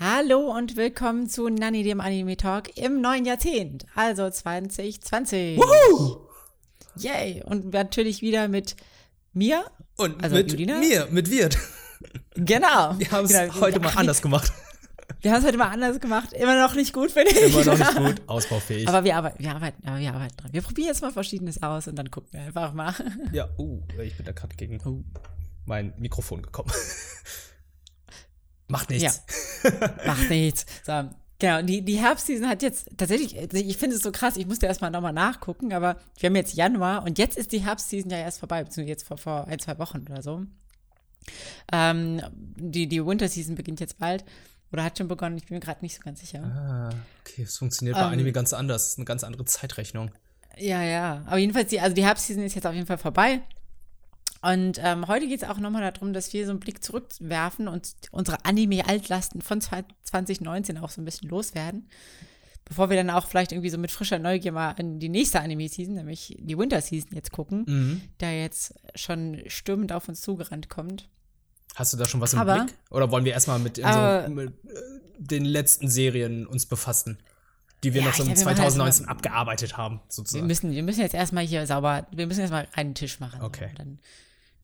Hallo und willkommen zu Nanny, dem Anime Talk im neuen Jahrzehnt, also 2020. Woohoo! Yay! Und natürlich wieder mit mir. Und Also mit Julina? mir, mit Wirt. Genau. Wir haben es Genau. heute mal Ach, anders gemacht. Wir haben es heute mal anders gemacht. Immer noch nicht gut, finde ich. Immer noch nicht gut, ausbaufähig. Aber wir arbeiten, wir arbeiten, aber wir arbeiten dran. Wir probieren jetzt mal Verschiedenes aus und dann gucken wir einfach mal. ja, uh, ich bin da gerade gegen Oh. mein Mikrofon gekommen. Macht nichts. Macht nichts. So, genau, die, die Herbstseason hat jetzt tatsächlich, also ich finde es so krass, ich musste erstmal nochmal nachgucken, aber wir haben jetzt Januar und jetzt ist die Herbstseason ja erst vorbei, beziehungsweise jetzt vor, vor ein, zwei Wochen oder so. Ähm, die, die Winter Season beginnt jetzt bald oder hat schon begonnen, ich bin mir gerade nicht so ganz sicher. Ah, okay, es funktioniert bei Ähm. Anime ganz anders. Es ist eine ganz andere Zeitrechnung. Ja, ja. Aber jedenfalls, die, also die Herbstseason ist jetzt auf jeden Fall vorbei. Und ähm, heute geht es auch nochmal darum, dass wir so einen Blick zurückwerfen und unsere Anime-Altlasten von 2019 auch so ein bisschen loswerden. Bevor wir dann auch vielleicht irgendwie so mit frischer Neugier mal in die nächste Anime-Season, nämlich die Winter-Season jetzt gucken, Mhm. der jetzt schon stürmend auf uns zugerannt kommt. Hast du da schon was im Aber- Blick? Oder wollen wir erstmal mit, Aber- so, mit äh, den letzten Serien uns befassen? Die wir Ja, noch so im glaub, wir machen 2019 erstmal- abgearbeitet haben, Wir sozusagen. müssen, wir müssen jetzt erstmal hier sauber, wir müssen erstmal reinen Tisch machen. Okay. Und dann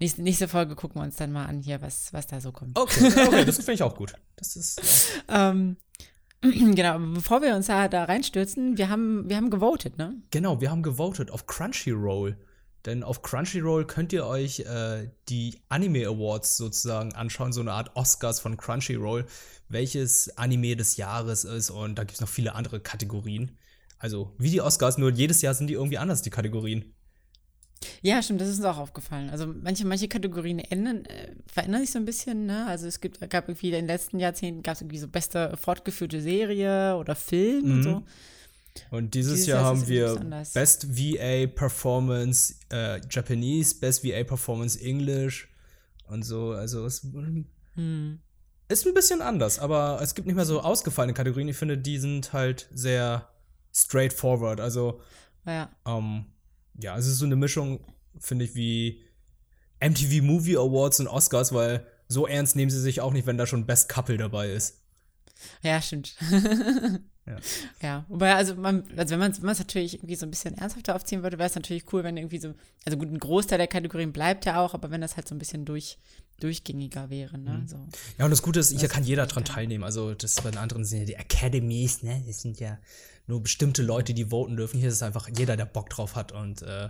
nächste, nächste Folge gucken wir uns dann mal an hier, was, was da so kommt. Okay, okay, das finde ich auch gut. Das ist. Ähm, genau, bevor wir uns da, da reinstürzen, wir haben, wir haben gewotet, ne? Genau, wir haben gewotet auf Crunchyroll. Denn auf Crunchyroll könnt ihr euch äh, die Anime Awards sozusagen anschauen, so eine Art Oscars von Crunchyroll, welches Anime des Jahres ist und da gibt es noch viele andere Kategorien. Also wie die Oscars, nur jedes Jahr sind die irgendwie anders, die Kategorien. Ja, stimmt, das ist uns auch aufgefallen. Also manche, manche Kategorien ändern, äh, verändern sich so ein bisschen, ne? Also es gibt, gab irgendwie in den letzten Jahrzehnten gab es irgendwie so beste fortgeführte Serie oder Film und Mhm. so. Und dieses, Dieses Jahr Jahr haben wir. Best VA Performance äh, Japanese, Best VA Performance English und so. Also es Hm. ist ein bisschen anders, aber es gibt nicht mehr so ausgefallene Kategorien. Ich finde, die sind halt sehr straightforward. Also, Ja. ähm, ja, es ist so eine Mischung, finde ich, wie MTV Movie Awards und Oscars, weil so ernst nehmen sie sich auch nicht, wenn da schon Best Couple dabei ist. Ja, stimmt. Ja. ja. Wobei, also, man, also wenn man es natürlich irgendwie so ein bisschen ernsthafter aufziehen würde, wäre es natürlich cool, wenn irgendwie so, also gut, ein Großteil der Kategorien bleibt ja auch, aber wenn das halt so ein bisschen durch, durchgängiger wäre, ne? Mhm. So. Ja, und das Gute ist, hier kann jeder dran teilnehmen. Also, das bei den anderen sind ja die Academies, ne? Das sind ja nur bestimmte Leute, die voten dürfen. Hier ist es einfach jeder, der Bock drauf hat und äh,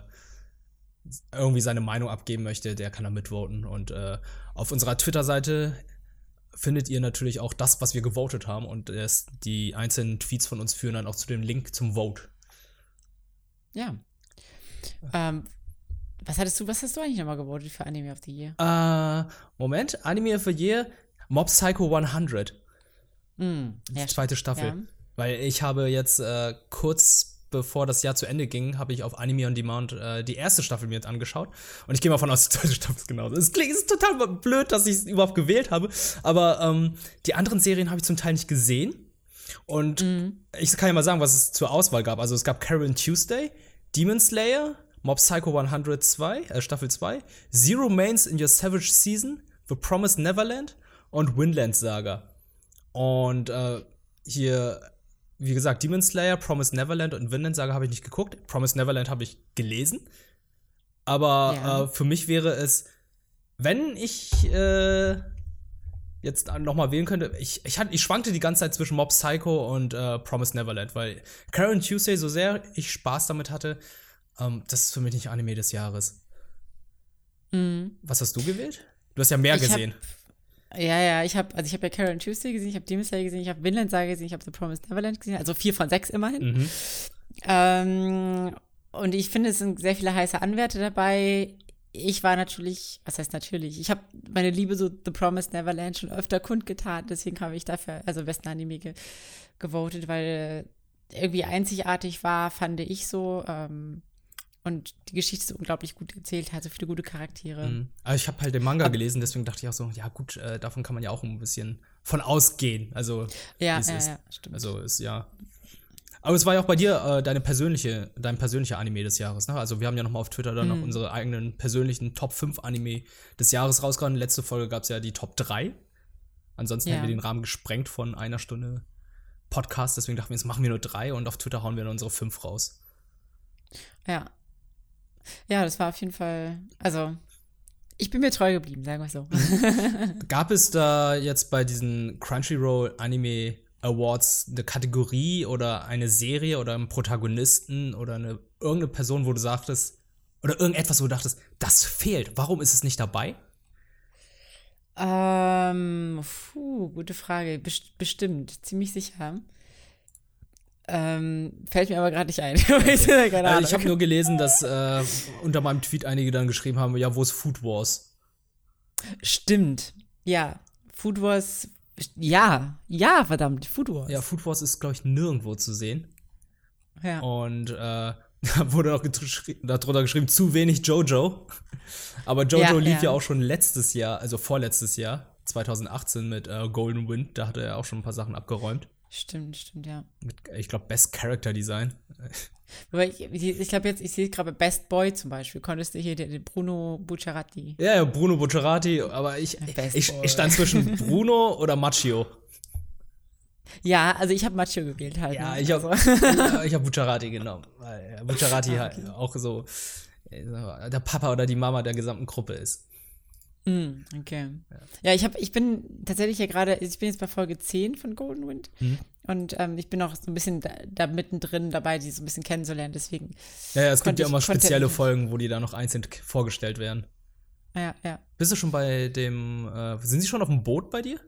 irgendwie seine Meinung abgeben möchte, der kann da mitvoten. Und äh, auf unserer Twitter-Seite findet ihr natürlich auch das, was wir gewotet haben. Und es, die einzelnen Tweets von uns führen dann auch zu dem Link zum Vote. Ja. Ähm, was hattest du, was hast du eigentlich nochmal gewotet für Anime of the Year? Äh, Moment, Anime of the Year, Mob Psycho 100. Hm, ja, zweite Staffel. Ja. Weil ich habe jetzt äh, kurz bevor das Jahr zu Ende ging, habe ich auf Anime on Demand äh, die erste Staffel mir jetzt angeschaut. Und ich gehe mal von aus, die zweite Staffel ist genauso. Es klingt es ist total blöd, dass ich es überhaupt gewählt habe. Aber ähm, die anderen Serien habe ich zum Teil nicht gesehen. Und ich kann ja mal sagen, was es zur Auswahl gab. Also es gab Karen Tuesday, Demon Slayer, Mob Psycho 102, äh, Staffel 2, Zero Mains in Your Savage Season, The Promised Neverland und Windland Saga. Und äh, hier, wie gesagt, Demon Slayer, Promised Neverland und Vinland Saga habe ich nicht geguckt. Promised Neverland habe ich gelesen. Aber Ja. äh, für mich wäre es, wenn ich äh, jetzt noch mal wählen könnte, ich, ich, hatte, ich schwankte die ganze Zeit zwischen Mob Psycho und äh, Promised Neverland, weil Karen Tuesday, so sehr ich Spaß damit hatte, ähm, das ist für mich nicht Anime des Jahres. Mhm. Was hast du gewählt? Du hast ja mehr Ich hab- gesehen. Ja, ja, ich habe, also ich habe ja Karen Tuesday gesehen, ich habe Demon Slayer gesehen, ich habe Vinland Saga gesehen, ich habe The Promised Neverland gesehen, also vier von sechs immerhin. Mhm. Ähm, und ich finde, es sind sehr viele heiße Anwärter dabei. Ich war natürlich, was heißt natürlich, ich habe meine Liebe so The Promised Neverland schon öfter kundgetan, deswegen habe ich dafür, also besten Anime ge gewotet, weil irgendwie einzigartig war, fand ich so. Ähm, und die Geschichte so unglaublich gut erzählt hat, so viele gute Charaktere. Mhm. Aber ich habe halt den Manga Ab- gelesen, deswegen dachte ich auch so, ja gut, äh, davon kann man ja auch ein bisschen von ausgehen. Also, Ja, ja, ist. ja, stimmt. Also ist ja. Aber es war ja auch bei dir äh, deine persönliche, dein persönlicher Anime des Jahres, ne? Also wir haben ja nochmal auf Twitter dann noch unsere eigenen persönlichen Top 5 Anime des Jahres rausgehauen. Letzte Folge gab es ja die Top 3. Ansonsten Ja. hätten wir den Rahmen gesprengt von einer Stunde Podcast. Deswegen dachten wir, jetzt machen wir nur drei und auf Twitter hauen wir dann unsere fünf raus. Ja. Ja, das war auf jeden Fall, also ich bin mir treu geblieben, sagen wir so. Gab es da jetzt bei diesen Crunchyroll Anime Awards eine Kategorie oder eine Serie oder einen Protagonisten oder eine irgendeine Person, wo du sagtest, oder irgendetwas, wo du dachtest, das fehlt. Warum ist es nicht dabei? ähm, puh, gute Frage. Best bestimmt, ziemlich sicher. Ähm, fällt mir aber gerade nicht ein. Ich Also ich habe nur gelesen, dass äh, unter meinem Tweet einige dann geschrieben haben, ja, wo ist Food Wars? Stimmt. Ja. Food Wars. Ja. Ja, verdammt. Food Wars. Ja, Food Wars ist, glaube ich, nirgendwo zu sehen. Ja. Und äh, da wurde auch darunter geschrieben, zu wenig Jojo. Aber Jojo Ja, lief ja. ja. auch schon letztes Jahr, also vorletztes Jahr, 2018 mit äh, Golden Wind. Da hat er ja auch schon ein paar Sachen abgeräumt. Stimmt, stimmt, ja. Mit, ich glaube, Best Character Design. Aber ich, ich, glaube jetzt, ich sehe gerade Best Boy zum Beispiel, konntest du hier den, Bruno Bucciarati. Ja, ja, Bruno Bucciarati, aber ich, Best ich, Boy. ich stand zwischen Bruno oder Machio. Ja, also ich habe Macho gewählt halt. Ja, ne? ich habe also, ich hab Bucciarati genommen. Weil Bucciarati Ah, halt auch so der Papa oder die Mama der gesamten Gruppe ist. Mm, okay. Ja, ich habe, ich bin tatsächlich ja gerade, ich bin jetzt bei Folge 10 von Golden Wind Mhm. und ähm, ich bin auch so ein bisschen da, da mittendrin dabei, die so ein bisschen kennenzulernen, deswegen. Ja, ja es gibt ja immer spezielle Folgen, wo die dann noch einzeln vorgestellt werden. Ja, ja. Bist du schon bei dem, äh, sind sie schon auf dem Boot bei dir?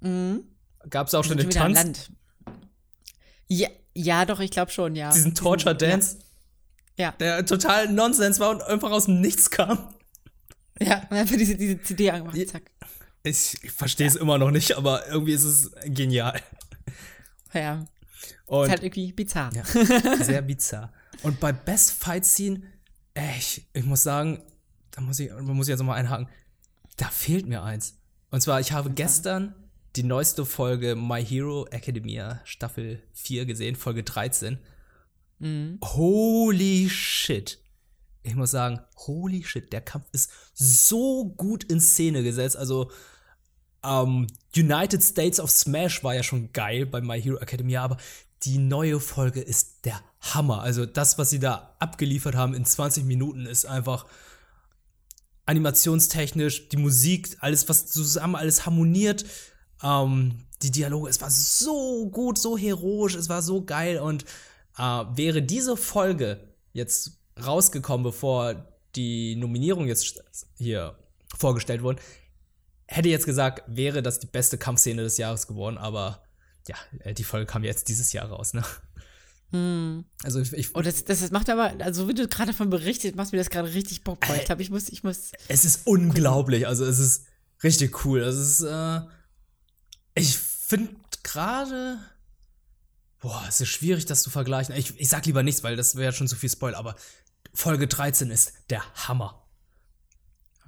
Mhm. Gab es auch schon den Tanz, Land. Ja, ja, doch, ich glaube schon, ja. diesen Torture Dance, Ja, der total Nonsens war und einfach aus dem Nichts kam? Ja, ja. Und einfach diese, diese CD angemacht, Ja. zack. Ich, ich verstehe es immer noch nicht, aber irgendwie ist es genial. Ja, Und ist halt irgendwie bizarr. Ja, sehr bizarr. Und bei Best Fight Scene, ey, ich, ich muss sagen, da muss ich, da muss ich jetzt nochmal einhaken, da fehlt mir eins. Und zwar, ich habe gestern die neueste Folge My Hero Academia Staffel 4 gesehen, Folge 13. Holy shit. Ich muss sagen, holy shit, der Kampf ist so gut in Szene gesetzt. Also, ähm, United States of Smash war ja schon geil bei My Hero Academia, aber die neue Folge ist der Hammer. Also das, was sie da abgeliefert haben in 20 Minuten, ist einfach animationstechnisch, die Musik, alles, was zusammen alles harmoniert, ähm, die Dialoge, es war so gut, so heroisch, es war so geil und äh, wäre diese Folge jetzt rausgekommen, bevor die Nominierung jetzt hier vorgestellt wurde, hätte jetzt gesagt, wäre das die beste Kampfszene des Jahres geworden, aber ja, äh, die Folge kam jetzt dieses Jahr raus, ne? Also ich, ich Oh, das, das, das macht aber, also wie du gerade davon berichtet, machst mir das gerade richtig Bock. Boah, Ich glaube, ich muss, ich muss. es ist unglaublich, also es ist richtig cool. Es ist, äh, ich finde gerade, boah, es ist schwierig, das zu vergleichen. Ich, ich sag lieber nichts, weil das wäre schon zu viel Spoil, aber Folge 13 ist der Hammer.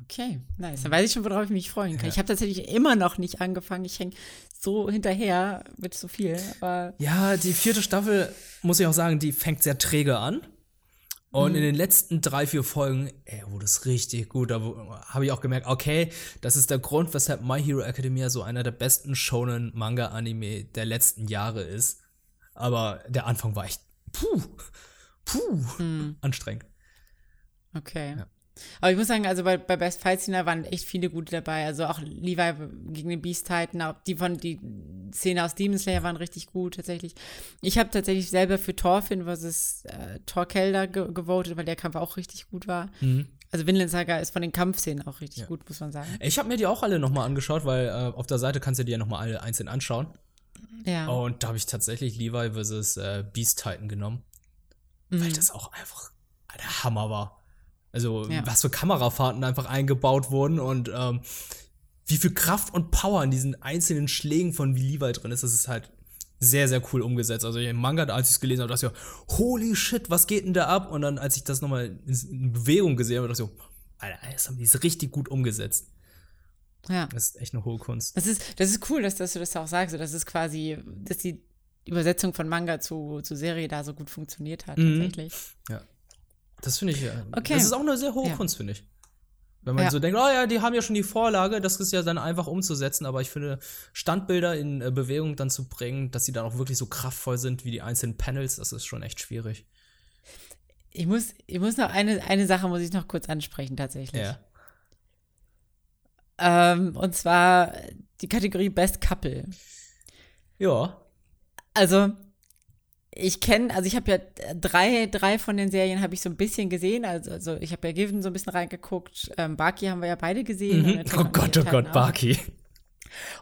Okay, nice. Dann weiß ich schon, worauf ich mich freuen kann. Ich habe tatsächlich immer noch nicht angefangen. Ich hänge so hinterher mit so viel. Aber Ja, die vierte Staffel, muss ich auch sagen, die fängt sehr träge an. Und in den letzten drei, vier Folgen, ey, wurde es richtig gut. Da habe ich auch gemerkt, okay, das ist der Grund, weshalb My Hero Academia so einer der besten Shonen Manga Anime der letzten Jahre ist. Aber der Anfang war echt, puh, puh, anstrengend. Okay. Aber ich muss sagen, also bei, bei Best Fight Scene waren echt viele gute dabei. Also auch Levi gegen den Beast Titan, auch die von die Szene aus Demon Slayer waren richtig gut tatsächlich. Ich habe tatsächlich selber für Thorfinn versus äh, Thor Kelder ge gewotet, weil der Kampf auch richtig gut war. Also Vinland Saga ist von den Kampfszenen auch richtig gut, muss man sagen. Ich habe mir die auch alle nochmal angeschaut, weil äh, auf der Seite kannst du dir ja nochmal alle einzeln anschauen. Ja. Und da habe ich tatsächlich Levi vs. Äh, Beast Titan genommen. Weil Mhm. das auch einfach der Hammer war. Also, Ja. was für Kamerafahrten einfach eingebaut wurden und ähm, wie viel Kraft und Power in diesen einzelnen Schlägen von Levi drin ist, das ist halt sehr, sehr cool umgesetzt. Also im Manga, als ich es gelesen habe, dachte ich so, holy shit, was geht denn da ab? Und dann, als ich das nochmal in, Bewegung gesehen habe, dachte ich so, Alter, das haben die richtig gut umgesetzt. ja. Das ist echt eine hohe Kunst. Das ist, das ist cool, dass, dass du das auch sagst. Das ist quasi, dass die Übersetzung von Manga zu, zu Serie da so gut funktioniert hat, Mhm. tatsächlich. Ja. Das finde ich, äh, Okay. das ist auch eine sehr hohe Ja. Kunst, finde ich. Wenn man Ja. so denkt, oh ja, die haben ja schon die Vorlage, das ist ja dann einfach umzusetzen, aber ich finde, Standbilder in äh, Bewegung dann zu bringen, dass sie dann auch wirklich so kraftvoll sind wie die einzelnen Panels, das ist schon echt schwierig. Ich muss, ich muss noch eine, eine Sache muss ich noch kurz ansprechen, tatsächlich. Ja. Ähm, und zwar die Kategorie Best Couple. Ja. Also, ich kenne, also ich habe ja drei, drei von den Serien habe ich so ein bisschen gesehen. Also, also ich habe ja Given so ein bisschen reingeguckt. Ähm, Baki haben wir ja beide gesehen. Mhm. Oh on Gott, oh Gott, auch. Baki.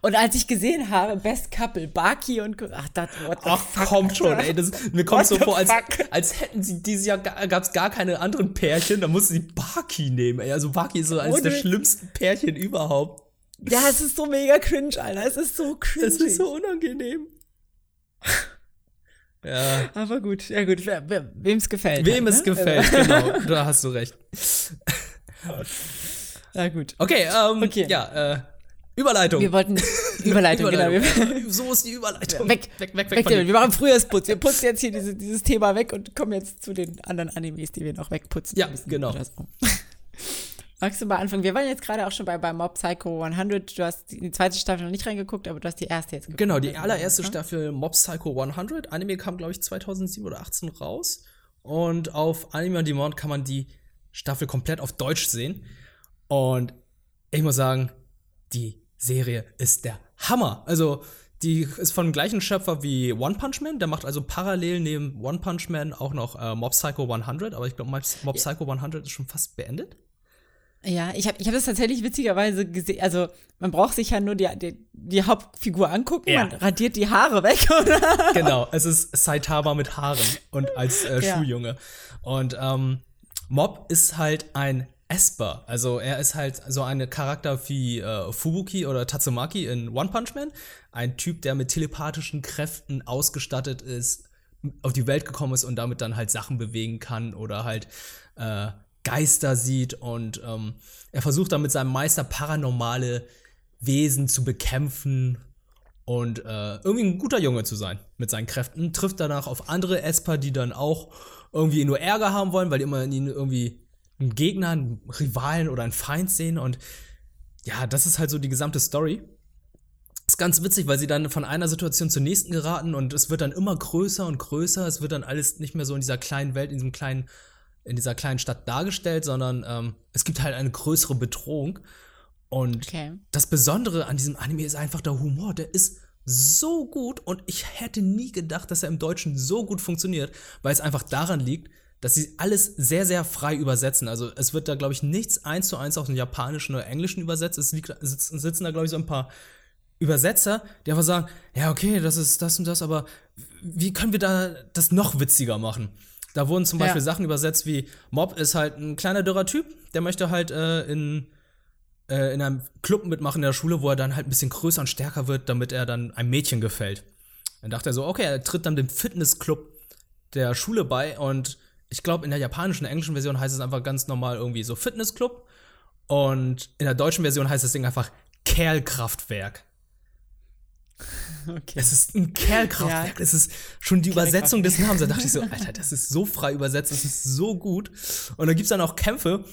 Und als ich gesehen habe, Best Couple, Baki und, ach, das, what the Ach, fuck, kommt schon, ey. Das, mir kommt What so vor, als, als hätten sie dieses Jahr gab es gar keine anderen Pärchen, da mussten sie Baki nehmen, ey. Also Baki ist so eines der schlimmsten Pärchen überhaupt. Ja, es ist so mega cringe, Alter. Es ist so cringe. Das ist so unangenehm. Ja. Aber gut, ja gut, wem es gefällt. Wem halt, es ne? gefällt, genau. Da hast du recht. Ja, gut. Okay, ähm, Okay. ja, äh, Überleitung. Wir wollten Überleitung, genau. Wir, so ist die Überleitung. weg, weg, weg, weg, weg. Wir machen Frühjahrsputz. Wir putzen jetzt hier diese, dieses Thema weg und kommen jetzt zu den anderen Animes, die wir noch wegputzen Ja, müssen. genau. So. Magst du mal anfangen? Wir waren jetzt gerade auch schon bei, bei Mob Psycho 100. Du hast die zweite Staffel noch nicht reingeguckt, aber du hast die erste jetzt geguckt. Genau, die allererste? Staffel Mob Psycho 100. Anime kam, glaube ich, 2007 oder 18 raus. Und auf Anime on Demand kann man die Staffel komplett auf Deutsch sehen. Und ich muss sagen, die Serie ist der Hammer. Also, die ist von dem gleichen Schöpfer wie One Punch Man. Der macht also parallel neben One Punch Man auch noch äh, Mob Psycho 100. Aber ich glaube, Mob, Mob Psycho 100 ist schon fast beendet. Ja, ich habe ich hab das tatsächlich witzigerweise gesehen. Also, man braucht sich ja nur die, die, die Hauptfigur angucken, Ja. man radiert die Haare weg, oder? genau, es ist Saitama mit Haaren und als äh, Ja. Schuljunge. Und ähm, Mob ist halt ein Esper. Also er ist halt so ein Charakter wie äh, Fubuki oder Tatsumaki in One Punch Man. Ein Typ, der mit telepathischen Kräften ausgestattet ist, auf die Welt gekommen ist und damit dann halt Sachen bewegen kann oder halt äh, Geister sieht. Und ähm, er versucht dann mit seinem Meister paranormale Wesen zu bekämpfen und äh, irgendwie ein guter Junge zu sein mit seinen Kräften. Trifft danach auf andere Esper, die dann auch irgendwie nur Ärger haben wollen, weil die immer in ihnen irgendwie einen Gegner, einen Rivalen oder einen Feind sehen. Und ja, das ist halt so die gesamte Story. Ist ganz witzig, weil sie dann von einer Situation zur nächsten geraten und es wird dann immer größer und größer. Es wird dann alles nicht mehr so in dieser kleinen Welt, in diesem kleinen, in dieser kleinen Stadt dargestellt, sondern ähm, es gibt halt eine größere Bedrohung. Und Okay. das Besondere an diesem Anime ist einfach der Humor. Der ist so gut und ich hätte nie gedacht, dass er im Deutschen so gut funktioniert, weil es einfach daran liegt, dass sie alles sehr, sehr frei übersetzen. Also es wird da, glaube ich, nichts eins zu eins aus dem Japanischen oder Englischen übersetzt. Es liegt, sitzen, sitzen da, glaube ich, so ein paar Übersetzer, die einfach sagen, ja, okay, das ist das und das, aber wie können wir da das noch witziger machen? Da wurden zum Ja. Beispiel Sachen übersetzt wie Mob ist halt ein kleiner dürrer Typ, der möchte halt äh, in äh, in einem Club mitmachen in der Schule, wo er dann halt ein bisschen größer und stärker wird, damit er dann einem Mädchen gefällt. Dann dachte er so, okay, er tritt dann dem Fitnessclub der Schule bei und ich glaube, in der japanischen, englischen Version heißt es einfach ganz normal irgendwie so Fitnessclub und in der deutschen Version heißt das Ding einfach Kerlkraftwerk. Okay. Es ist ein Kerlkraftwerk. Es ist schon die Übersetzung des Namens. Da dachte ich so, Alter, das ist so frei übersetzt, das ist so gut. Und da gibt's dann auch Kämpfe.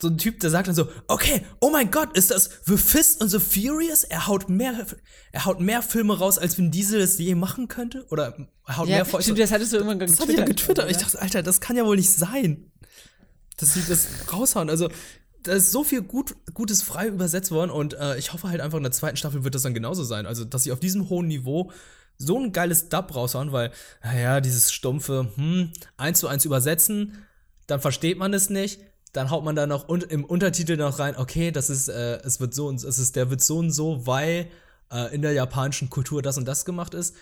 So ein Typ, der sagt dann so, okay, oh mein Gott, ist das The Fist and the Furious? Er haut mehr, er haut mehr Filme raus, als Vin Diesel es je machen könnte? Oder er haut Ja, mehr Fäuste. stimmt, das hattest du irgendwann Das hat er getwittert. Ich dachte, Alter, das kann ja wohl nicht sein. Dass sie das raushauen. Also, da ist so viel gut, Gutes frei übersetzt worden und äh, ich hoffe halt einfach in der zweiten Staffel wird das dann genauso sein. Also, dass sie auf diesem hohen Niveau so ein geiles Dub raushauen, weil, naja, dieses stumpfe, hm, eins zu eins übersetzen, dann versteht man es nicht. Dann haut man da noch un im Untertitel noch rein, okay, das ist, äh, es wird so und es ist, der wird so und so, weil äh, in der japanischen Kultur das und das gemacht ist.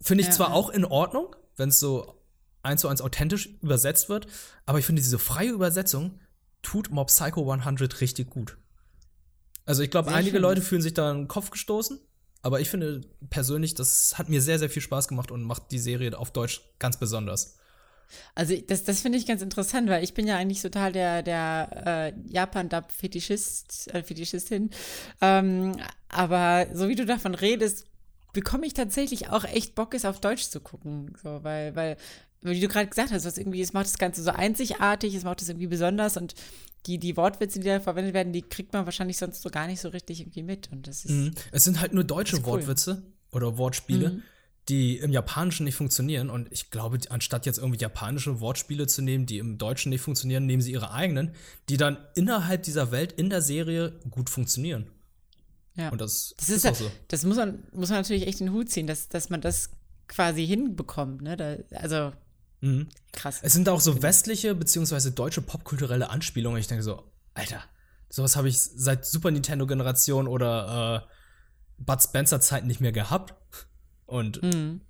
Finde ich Ja, zwar ja. auch in Ordnung, wenn es so eins zu eins authentisch übersetzt wird, aber ich finde diese freie Übersetzung tut Mob Psycho 100 richtig gut. Also ich glaube, einige schön. Leute fühlen sich da in den Kopf gestoßen, aber ich finde persönlich, das hat mir sehr, sehr viel Spaß gemacht und macht die Serie auf Deutsch ganz besonders. Also das, das finde ich ganz interessant, weil ich bin ja eigentlich total der, der äh, Japan-Dub-Fetischist, äh, Fetischistin. Ähm, aber so wie du davon redest, bekomme ich tatsächlich auch echt Bock, es auf Deutsch zu gucken. So, weil, weil wie du gerade gesagt hast, was irgendwie, es macht das Ganze so einzigartig, es macht es irgendwie besonders und die, die Wortwitze, die da verwendet werden, die kriegt man wahrscheinlich sonst so gar nicht so richtig irgendwie mit. Und das ist. Mhm. Es sind halt nur deutsche cool. Wortwitze oder Wortspiele, Mhm. die im Japanischen nicht funktionieren. Und ich glaube, anstatt jetzt irgendwie japanische Wortspiele zu nehmen, die im Deutschen nicht funktionieren, nehmen sie ihre eigenen, die dann innerhalb dieser Welt in der Serie gut funktionieren. Ja. Und das, Das ist, ist so. das muss man, muss man natürlich echt in den Hut ziehen, dass, dass man das quasi hinbekommt, ne? Da, also Mhm. krass. Es sind auch so westliche beziehungsweise deutsche popkulturelle Anspielungen. Ich denke so, Alter, sowas habe ich seit Super Nintendo Generation oder äh, Bud Spencer Zeit nicht mehr gehabt. Und Mhm.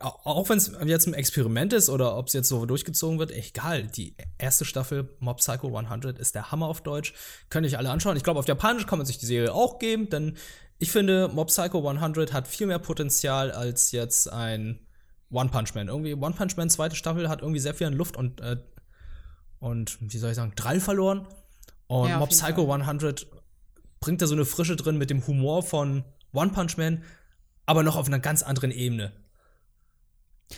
au- auch wenn es jetzt ein Experiment ist oder ob es jetzt so durchgezogen wird, egal. Die erste Staffel Mob Psycho 100 ist der Hammer auf Deutsch. Könnt ihr alle anschauen. Ich glaube, auf Japanisch kann man sich die Serie auch geben, denn ich finde, Mob Psycho 100 hat viel mehr Potenzial als jetzt ein One Punch Man. Irgendwie One Punch Man zweite Staffel hat irgendwie sehr viel an Luft und äh, und wie soll ich sagen, Drall verloren. Und Ja, Mob Psycho 100 bringt da so eine Frische drin mit dem Humor von One Punch Man, aber noch auf einer ganz anderen Ebene.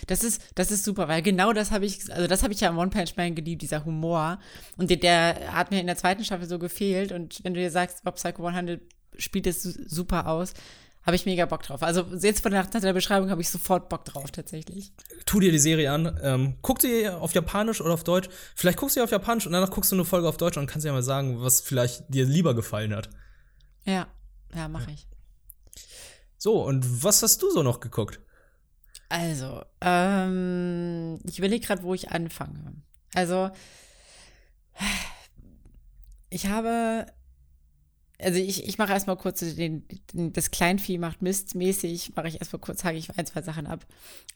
Das ist, das ist super, weil genau das habe ich, also das habe ich ja am One Punch Man geliebt, dieser Humor. Und der, der hat mir in der zweiten Staffel so gefehlt. Und wenn du dir sagst, Bob Psycho 100 spielt es su- super aus, habe ich mega Bock drauf. Also jetzt von der, nach der Beschreibung habe ich sofort Bock drauf, tatsächlich. tu dir die Serie an, ähm, guck sie auf Japanisch oder auf Deutsch. Vielleicht guckst du sie auf Japanisch und danach guckst du eine Folge auf Deutsch und kannst ja mal sagen, was vielleicht dir lieber gefallen hat. Ja, ja, mache ich. So, und was hast du so noch geguckt? Also, ähm, ich überlege gerade, wo ich anfange. Also, ich habe, also ich, ich mache erstmal kurz den, den, das Kleinvieh macht Mist mäßig, mache ich erstmal kurz, hake ich ein, zwei Sachen ab.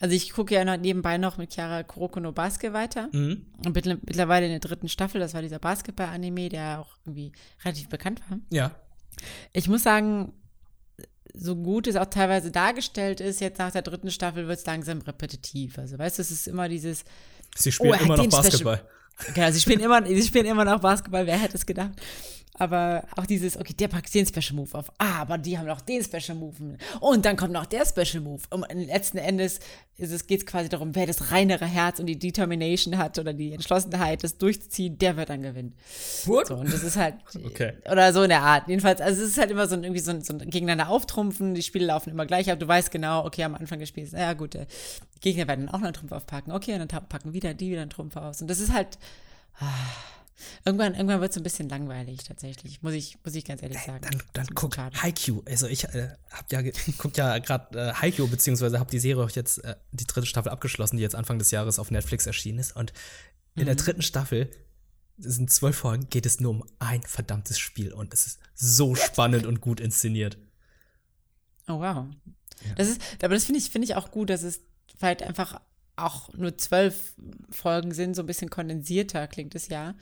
Also ich gucke ja noch nebenbei noch mit Chiara Kuroko no Basket weiter. Mhm. Und mittler- mittlerweile in der dritten Staffel, das war dieser Basketball-Anime, der auch irgendwie relativ bekannt war. Ja. Ich muss sagen, so gut es auch teilweise dargestellt ist, jetzt nach der dritten Staffel wird es langsam repetitiv. Also, weißt du, es ist immer dieses, Sie spielen Oh, er immer noch den Special- Basketball. genau, sie spielen immer, sie spielen immer noch Basketball, wer hätte es gedacht? Aber auch dieses, okay, der packt den Special Move auf. Ah, aber die haben noch den Special Move. Und dann kommt noch der Special Move. Und letzten Endes es, geht es quasi darum, wer das reinere Herz und die Determination hat oder die Entschlossenheit, das durchzuziehen, der wird dann gewinnen. What? So, und das ist halt, Okay. oder so in der Art. Jedenfalls, also es ist halt immer so ein, irgendwie so ein, so ein gegeneinander auftrumpfen, die Spiele laufen immer gleich ab, du weißt genau, okay, am Anfang des Spiels, ja gut, der Gegner werden dann auch noch einen Trumpf aufpacken, okay, und dann packen wieder die wieder einen Trumpf aus. Und das ist halt, ah, irgendwann, irgendwann wird es ein bisschen langweilig, tatsächlich, muss ich, muss ich ganz ehrlich sagen. Dann, dann Das guck. Haikyuu. Also ich äh, hab ja guck ja gerade äh, Haikyuu beziehungsweise habe die Serie auch jetzt äh, die dritte Staffel abgeschlossen, die jetzt Anfang des Jahres auf Netflix erschienen ist. Und in Mhm. der dritten Staffel es sind zwölf Folgen, geht es nur um ein verdammtes Spiel und es ist so spannend und gut inszeniert. Oh, wow. Das ist, aber das finde ich, finde ich auch gut, dass es vielleicht einfach auch nur zwölf Folgen sind, so ein bisschen kondensierter klingt es ja.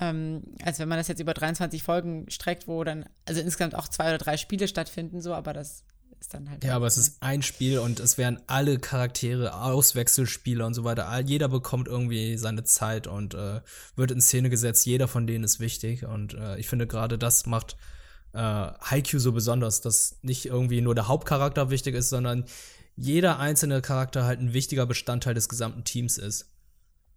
Ähm, als wenn man das jetzt über 23 Folgen streckt, wo dann, also insgesamt auch zwei oder drei Spiele stattfinden, so, aber das ist dann halt. Ja, aber es ist ein Spiel und es werden alle Charaktere, Auswechselspieler und so weiter. Jeder bekommt irgendwie seine Zeit und äh, wird in Szene gesetzt. Jeder von denen ist wichtig und äh, ich finde gerade das macht äh, Haikyuu so besonders, dass nicht irgendwie nur der Hauptcharakter wichtig ist, sondern jeder einzelne Charakter halt ein wichtiger Bestandteil des gesamten Teams ist.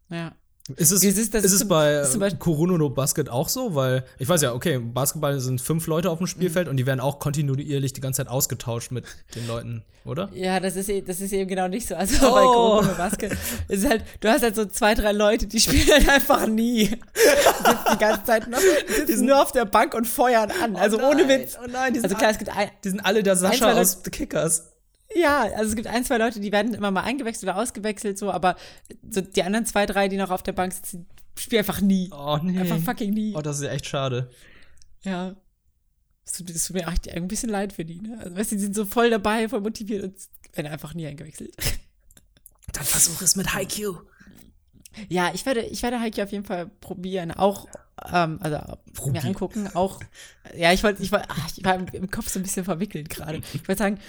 Ja. Ist es, Das ist- das ist ist es zum- bei Kuruno no Basket auch so? Weil ich weiß ja, okay, Basketball sind fünf Leute auf dem Spielfeld und die werden auch kontinuierlich die ganze Zeit ausgetauscht mit den Leuten, oder? Ja, das ist, das ist eben genau nicht so. Also Oh. bei Kuroko no Basket ist halt, du hast halt so zwei, drei Leute, die spielen halt einfach nie. Die sitzen die ganze Zeit noch, die sitzen nur auf der Bank und feuern an. Also ohne Witz. Oh nein, die sind, Also klar, es gibt ein, die sind alle der Sascha zwei aus The Kickers. Ja, also es gibt ein, zwei Leute, die werden immer mal eingewechselt oder ausgewechselt, so, aber so die anderen zwei, drei, die noch auf der Bank sitzen, spielen einfach nie. Oh nee. Einfach fucking nie. Oh, das ist ja echt schade. Ja. Es tut, tut mir echt ein bisschen leid für die, ne? Also, weißt du, die sind so voll dabei, voll motiviert und werden einfach nie eingewechselt. Dann versuch es mit Haikyuu. Ja, ich werde, ich werde Heike auf jeden Fall probieren, auch, ähm, also Probieren. mir angucken, auch, ja, ich wollte, ich wollte, ich war im Kopf so ein bisschen verwickelt gerade. Ich wollte sagen,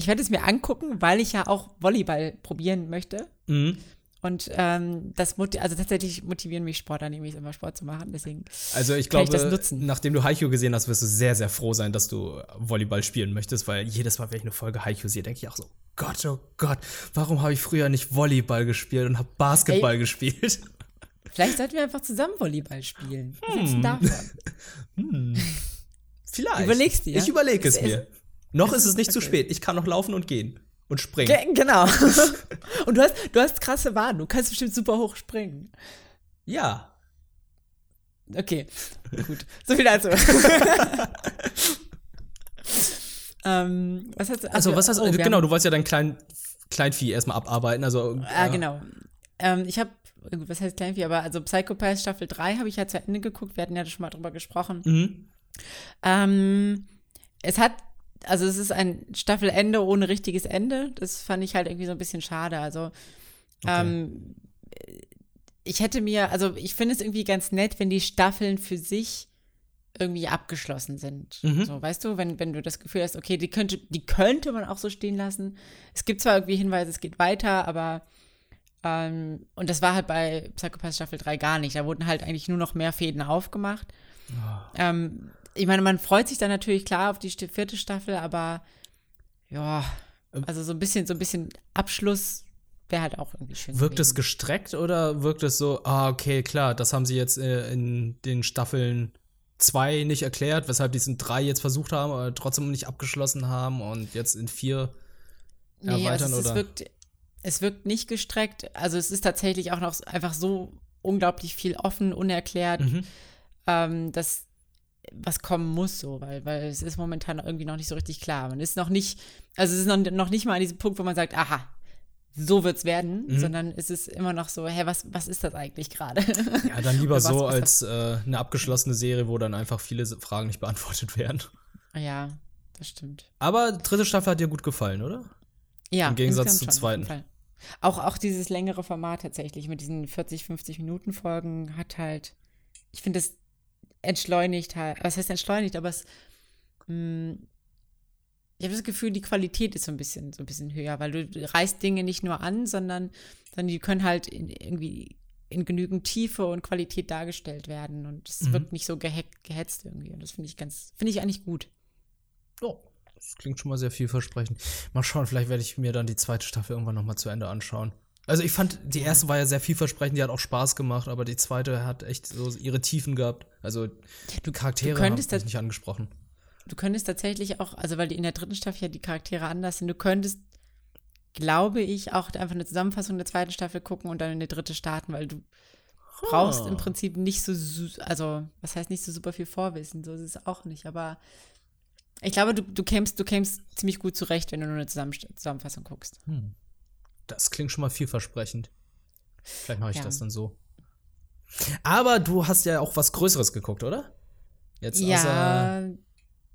ich werde es mir angucken, weil ich ja auch Volleyball probieren möchte. Mhm. Und ähm, das also tatsächlich motivieren mich Sportanimes immer Sport zu machen. Deswegen Also ich ich glaube, das nutzen. nachdem du Haikyuu gesehen hast, wirst du sehr, sehr froh sein, dass du Volleyball spielen möchtest, weil jedes Mal, wenn ich eine Folge Haikyuu sehe, denke ich auch so, Gott, oh Gott, warum habe ich früher nicht Volleyball gespielt und habe Basketball Ey. gespielt? Vielleicht sollten wir einfach zusammen Volleyball spielen. Was Hm. davon? Vielleicht. Überlegst du, ja? Ich überlege es Es- mir. Noch ist es nicht zu okay. spät. Ich kann noch laufen und gehen. Und springen. Ge genau. Und du hast, du hast krasse Waden. Du kannst bestimmt super hoch springen. Ja. Okay, gut. So viel dazu. ähm, was hast du? Also, was hast du? oh, genau, haben- du wolltest ja dein Klein, Kleinvieh erstmal abarbeiten. Also, Ah, äh, genau. Ähm, ich habe, was heißt Kleinvieh, aber also Psychopath Staffel 3 habe ich ja zu Ende geguckt. Wir hatten ja schon mal drüber gesprochen. Mhm. Ähm, es hat, also es ist ein Staffelende ohne richtiges Ende. Das fand ich halt irgendwie so ein bisschen schade. Also ähm, ich hätte mir, also ich finde es irgendwie ganz nett, wenn die Staffeln für sich irgendwie abgeschlossen sind. Mhm. So, weißt du, wenn, wenn du das Gefühl hast, okay, die könnte, die könnte man auch so stehen lassen. Es gibt zwar irgendwie Hinweise, es geht weiter, aber ähm, und das war halt bei Psychopath Staffel 3 gar nicht. Da wurden halt eigentlich nur noch mehr Fäden aufgemacht. Ähm, ich meine, man freut sich dann natürlich klar auf die vierte Staffel, aber ja, Ähm. also so ein bisschen, so ein bisschen Abschluss wäre halt auch irgendwie schön. Wirkt es gestreckt oder wirkt es so, ah, okay, klar, das haben sie jetzt äh, in den Staffeln 2 nicht erklärt, weshalb die es in 3 jetzt versucht haben, aber trotzdem nicht abgeschlossen haben und jetzt in 4 Nee, also erweitern es, es, oder? wirkt, es wirkt nicht gestreckt. Also es ist tatsächlich auch noch einfach so unglaublich viel offen, unerklärt, Mhm. ähm, dass was kommen muss, so, weil, weil es ist momentan irgendwie noch nicht so richtig klar. Man ist noch nicht, also es ist noch, noch nicht mal an diesem Punkt, wo man sagt, aha, so wird's werden, Mhm. sondern es ist immer noch so, hä, was, was ist das eigentlich gerade? Ja, dann lieber was- so als äh, eine abgeschlossene Serie, wo dann einfach viele Fragen nicht beantwortet werden. ja, das stimmt. Aber dritte Staffel hat dir gut gefallen, oder? Ja, Im Gegensatz zur zweiten. Auch, auch dieses längere Format tatsächlich mit diesen 40, 50 Minuten Folgen hat halt, ich finde es entschleunigt halt, was heißt entschleunigt, aber es, mh, ich habe das Gefühl, die Qualität ist so ein bisschen, so ein bisschen höher, weil du, reißt Dinge nicht nur an, sondern, sondern die können halt in, irgendwie in genügend Tiefe und Qualität dargestellt werden und es Mhm. wirkt nicht so geheck, gehetzt irgendwie und das finde ich ganz, finde ich eigentlich gut. Ja, das klingt schon mal sehr vielversprechend. Mal schauen, vielleicht werde ich mir dann die zweite Staffel irgendwann noch mal zu Ende anschauen. Also ich fand, die erste war ja sehr vielversprechend, die hat auch Spaß gemacht, aber die zweite hat echt so ihre Tiefen gehabt. Also die Charaktere haben könntest mich nicht angesprochen. Du könntest tatsächlich auch, also weil die in der dritten Staffel ja die Charaktere anders sind, du könntest, glaube ich, auch einfach eine Zusammenfassung der zweiten Staffel gucken und dann in die dritte starten, weil du brauchst im Prinzip nicht so, also was heißt nicht so super viel Vorwissen, so ist es auch nicht, aber ich glaube, du, du kämst, du kämst ziemlich gut zurecht, wenn du nur eine Zusammen Zusammenfassung guckst. Das klingt schon mal vielversprechend. Vielleicht mache ich Ja. das dann so. Aber du hast ja auch was Größeres geguckt, oder? Jetzt außer Ja,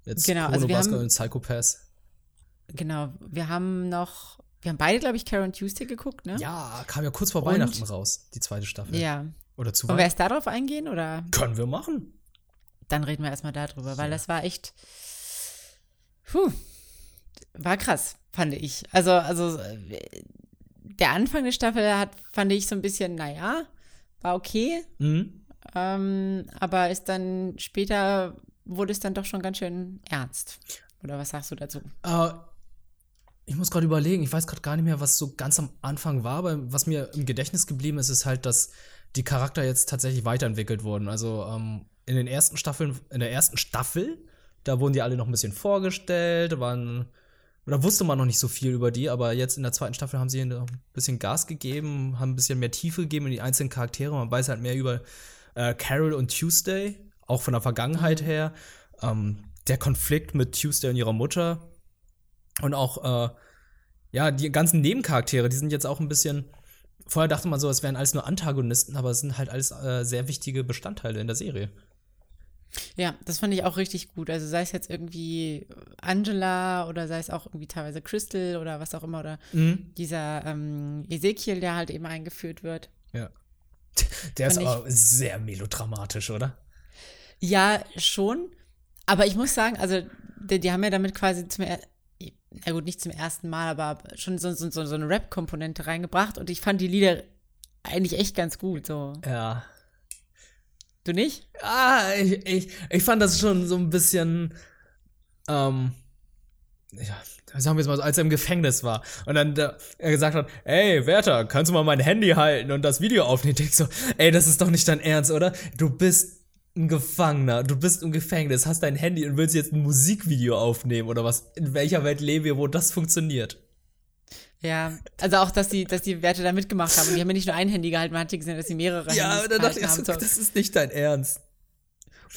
jetzt genau, Chrono also wir Basket haben- und Psychopath. genau. Wir haben noch, wir haben beide, glaube ich, Karen Tuesday geguckt, ne? Ja, kam ja kurz vor Und- Weihnachten raus, die zweite Staffel. Ja. Oder zu Wollen wir erst darauf eingehen oder? Können wir machen. Dann reden wir erstmal darüber, weil das war echt. Puh, war krass, fand ich. Also, also äh, der Anfang der Staffel hat, fand ich so ein bisschen, naja, war okay. Mhm. Ähm, aber ist dann später wurde es dann doch schon ganz schön ernst. Oder was sagst du dazu? Äh, ich muss gerade überlegen, ich weiß gerade gar nicht mehr, was so ganz am Anfang war, aber was mir im Gedächtnis geblieben ist, ist halt, dass die Charakter jetzt tatsächlich weiterentwickelt wurden. Also ähm, in den ersten Staffeln, in der ersten Staffel, da wurden die alle noch ein bisschen vorgestellt, waren, da wusste man noch nicht so viel über die, aber jetzt in der zweiten Staffel haben sie ein bisschen Gas gegeben, haben ein bisschen mehr Tiefe gegeben in die einzelnen Charaktere. Man weiß halt mehr über äh, Carol und Tuesday, auch von der Vergangenheit her. Ähm, der Konflikt mit Tuesday und ihrer Mutter. Und auch, äh, ja, die ganzen Nebencharaktere, die sind jetzt auch ein bisschen. Vorher dachte man so, es wären alles nur Antagonisten, aber es sind halt alles äh, sehr wichtige Bestandteile in der Serie. Ja, das fand ich auch richtig gut. Also sei es jetzt irgendwie Angela oder sei es auch irgendwie teilweise Crystal oder was auch immer oder dieser ähm, Ezekiel, der halt eben eingeführt wird. Ja. Der ist Fand ich- aber sehr melodramatisch, oder? Ja, schon. Aber ich muss sagen, also die, die haben ja damit quasi zum er na gut, nicht zum ersten Mal, aber schon so, so, so, so eine Rap-Komponente reingebracht und ich fand die Lieder eigentlich echt ganz gut. So. Ja. Du nicht? Ah, ich, ich, ich fand das schon so ein bisschen, ähm, ja, sagen wir es mal so, als er im Gefängnis war und dann der, er gesagt hat, ey, Werther, kannst du mal mein Handy halten und das Video aufnehmen? Ich so, ey, das ist doch nicht dein Ernst, oder? Du bist ein Gefangener, du bist im Gefängnis, hast dein Handy und willst jetzt ein Musikvideo aufnehmen oder was? In welcher Welt leben wir, wo das funktioniert? Ja, also auch, dass die, dass die Werte da mitgemacht haben. Und die haben ja nicht nur ein Handy gehalten, man hat ja gesehen, dass sie mehrere ja, Handys da dachte ich, haben. So, das ist nicht dein Ernst.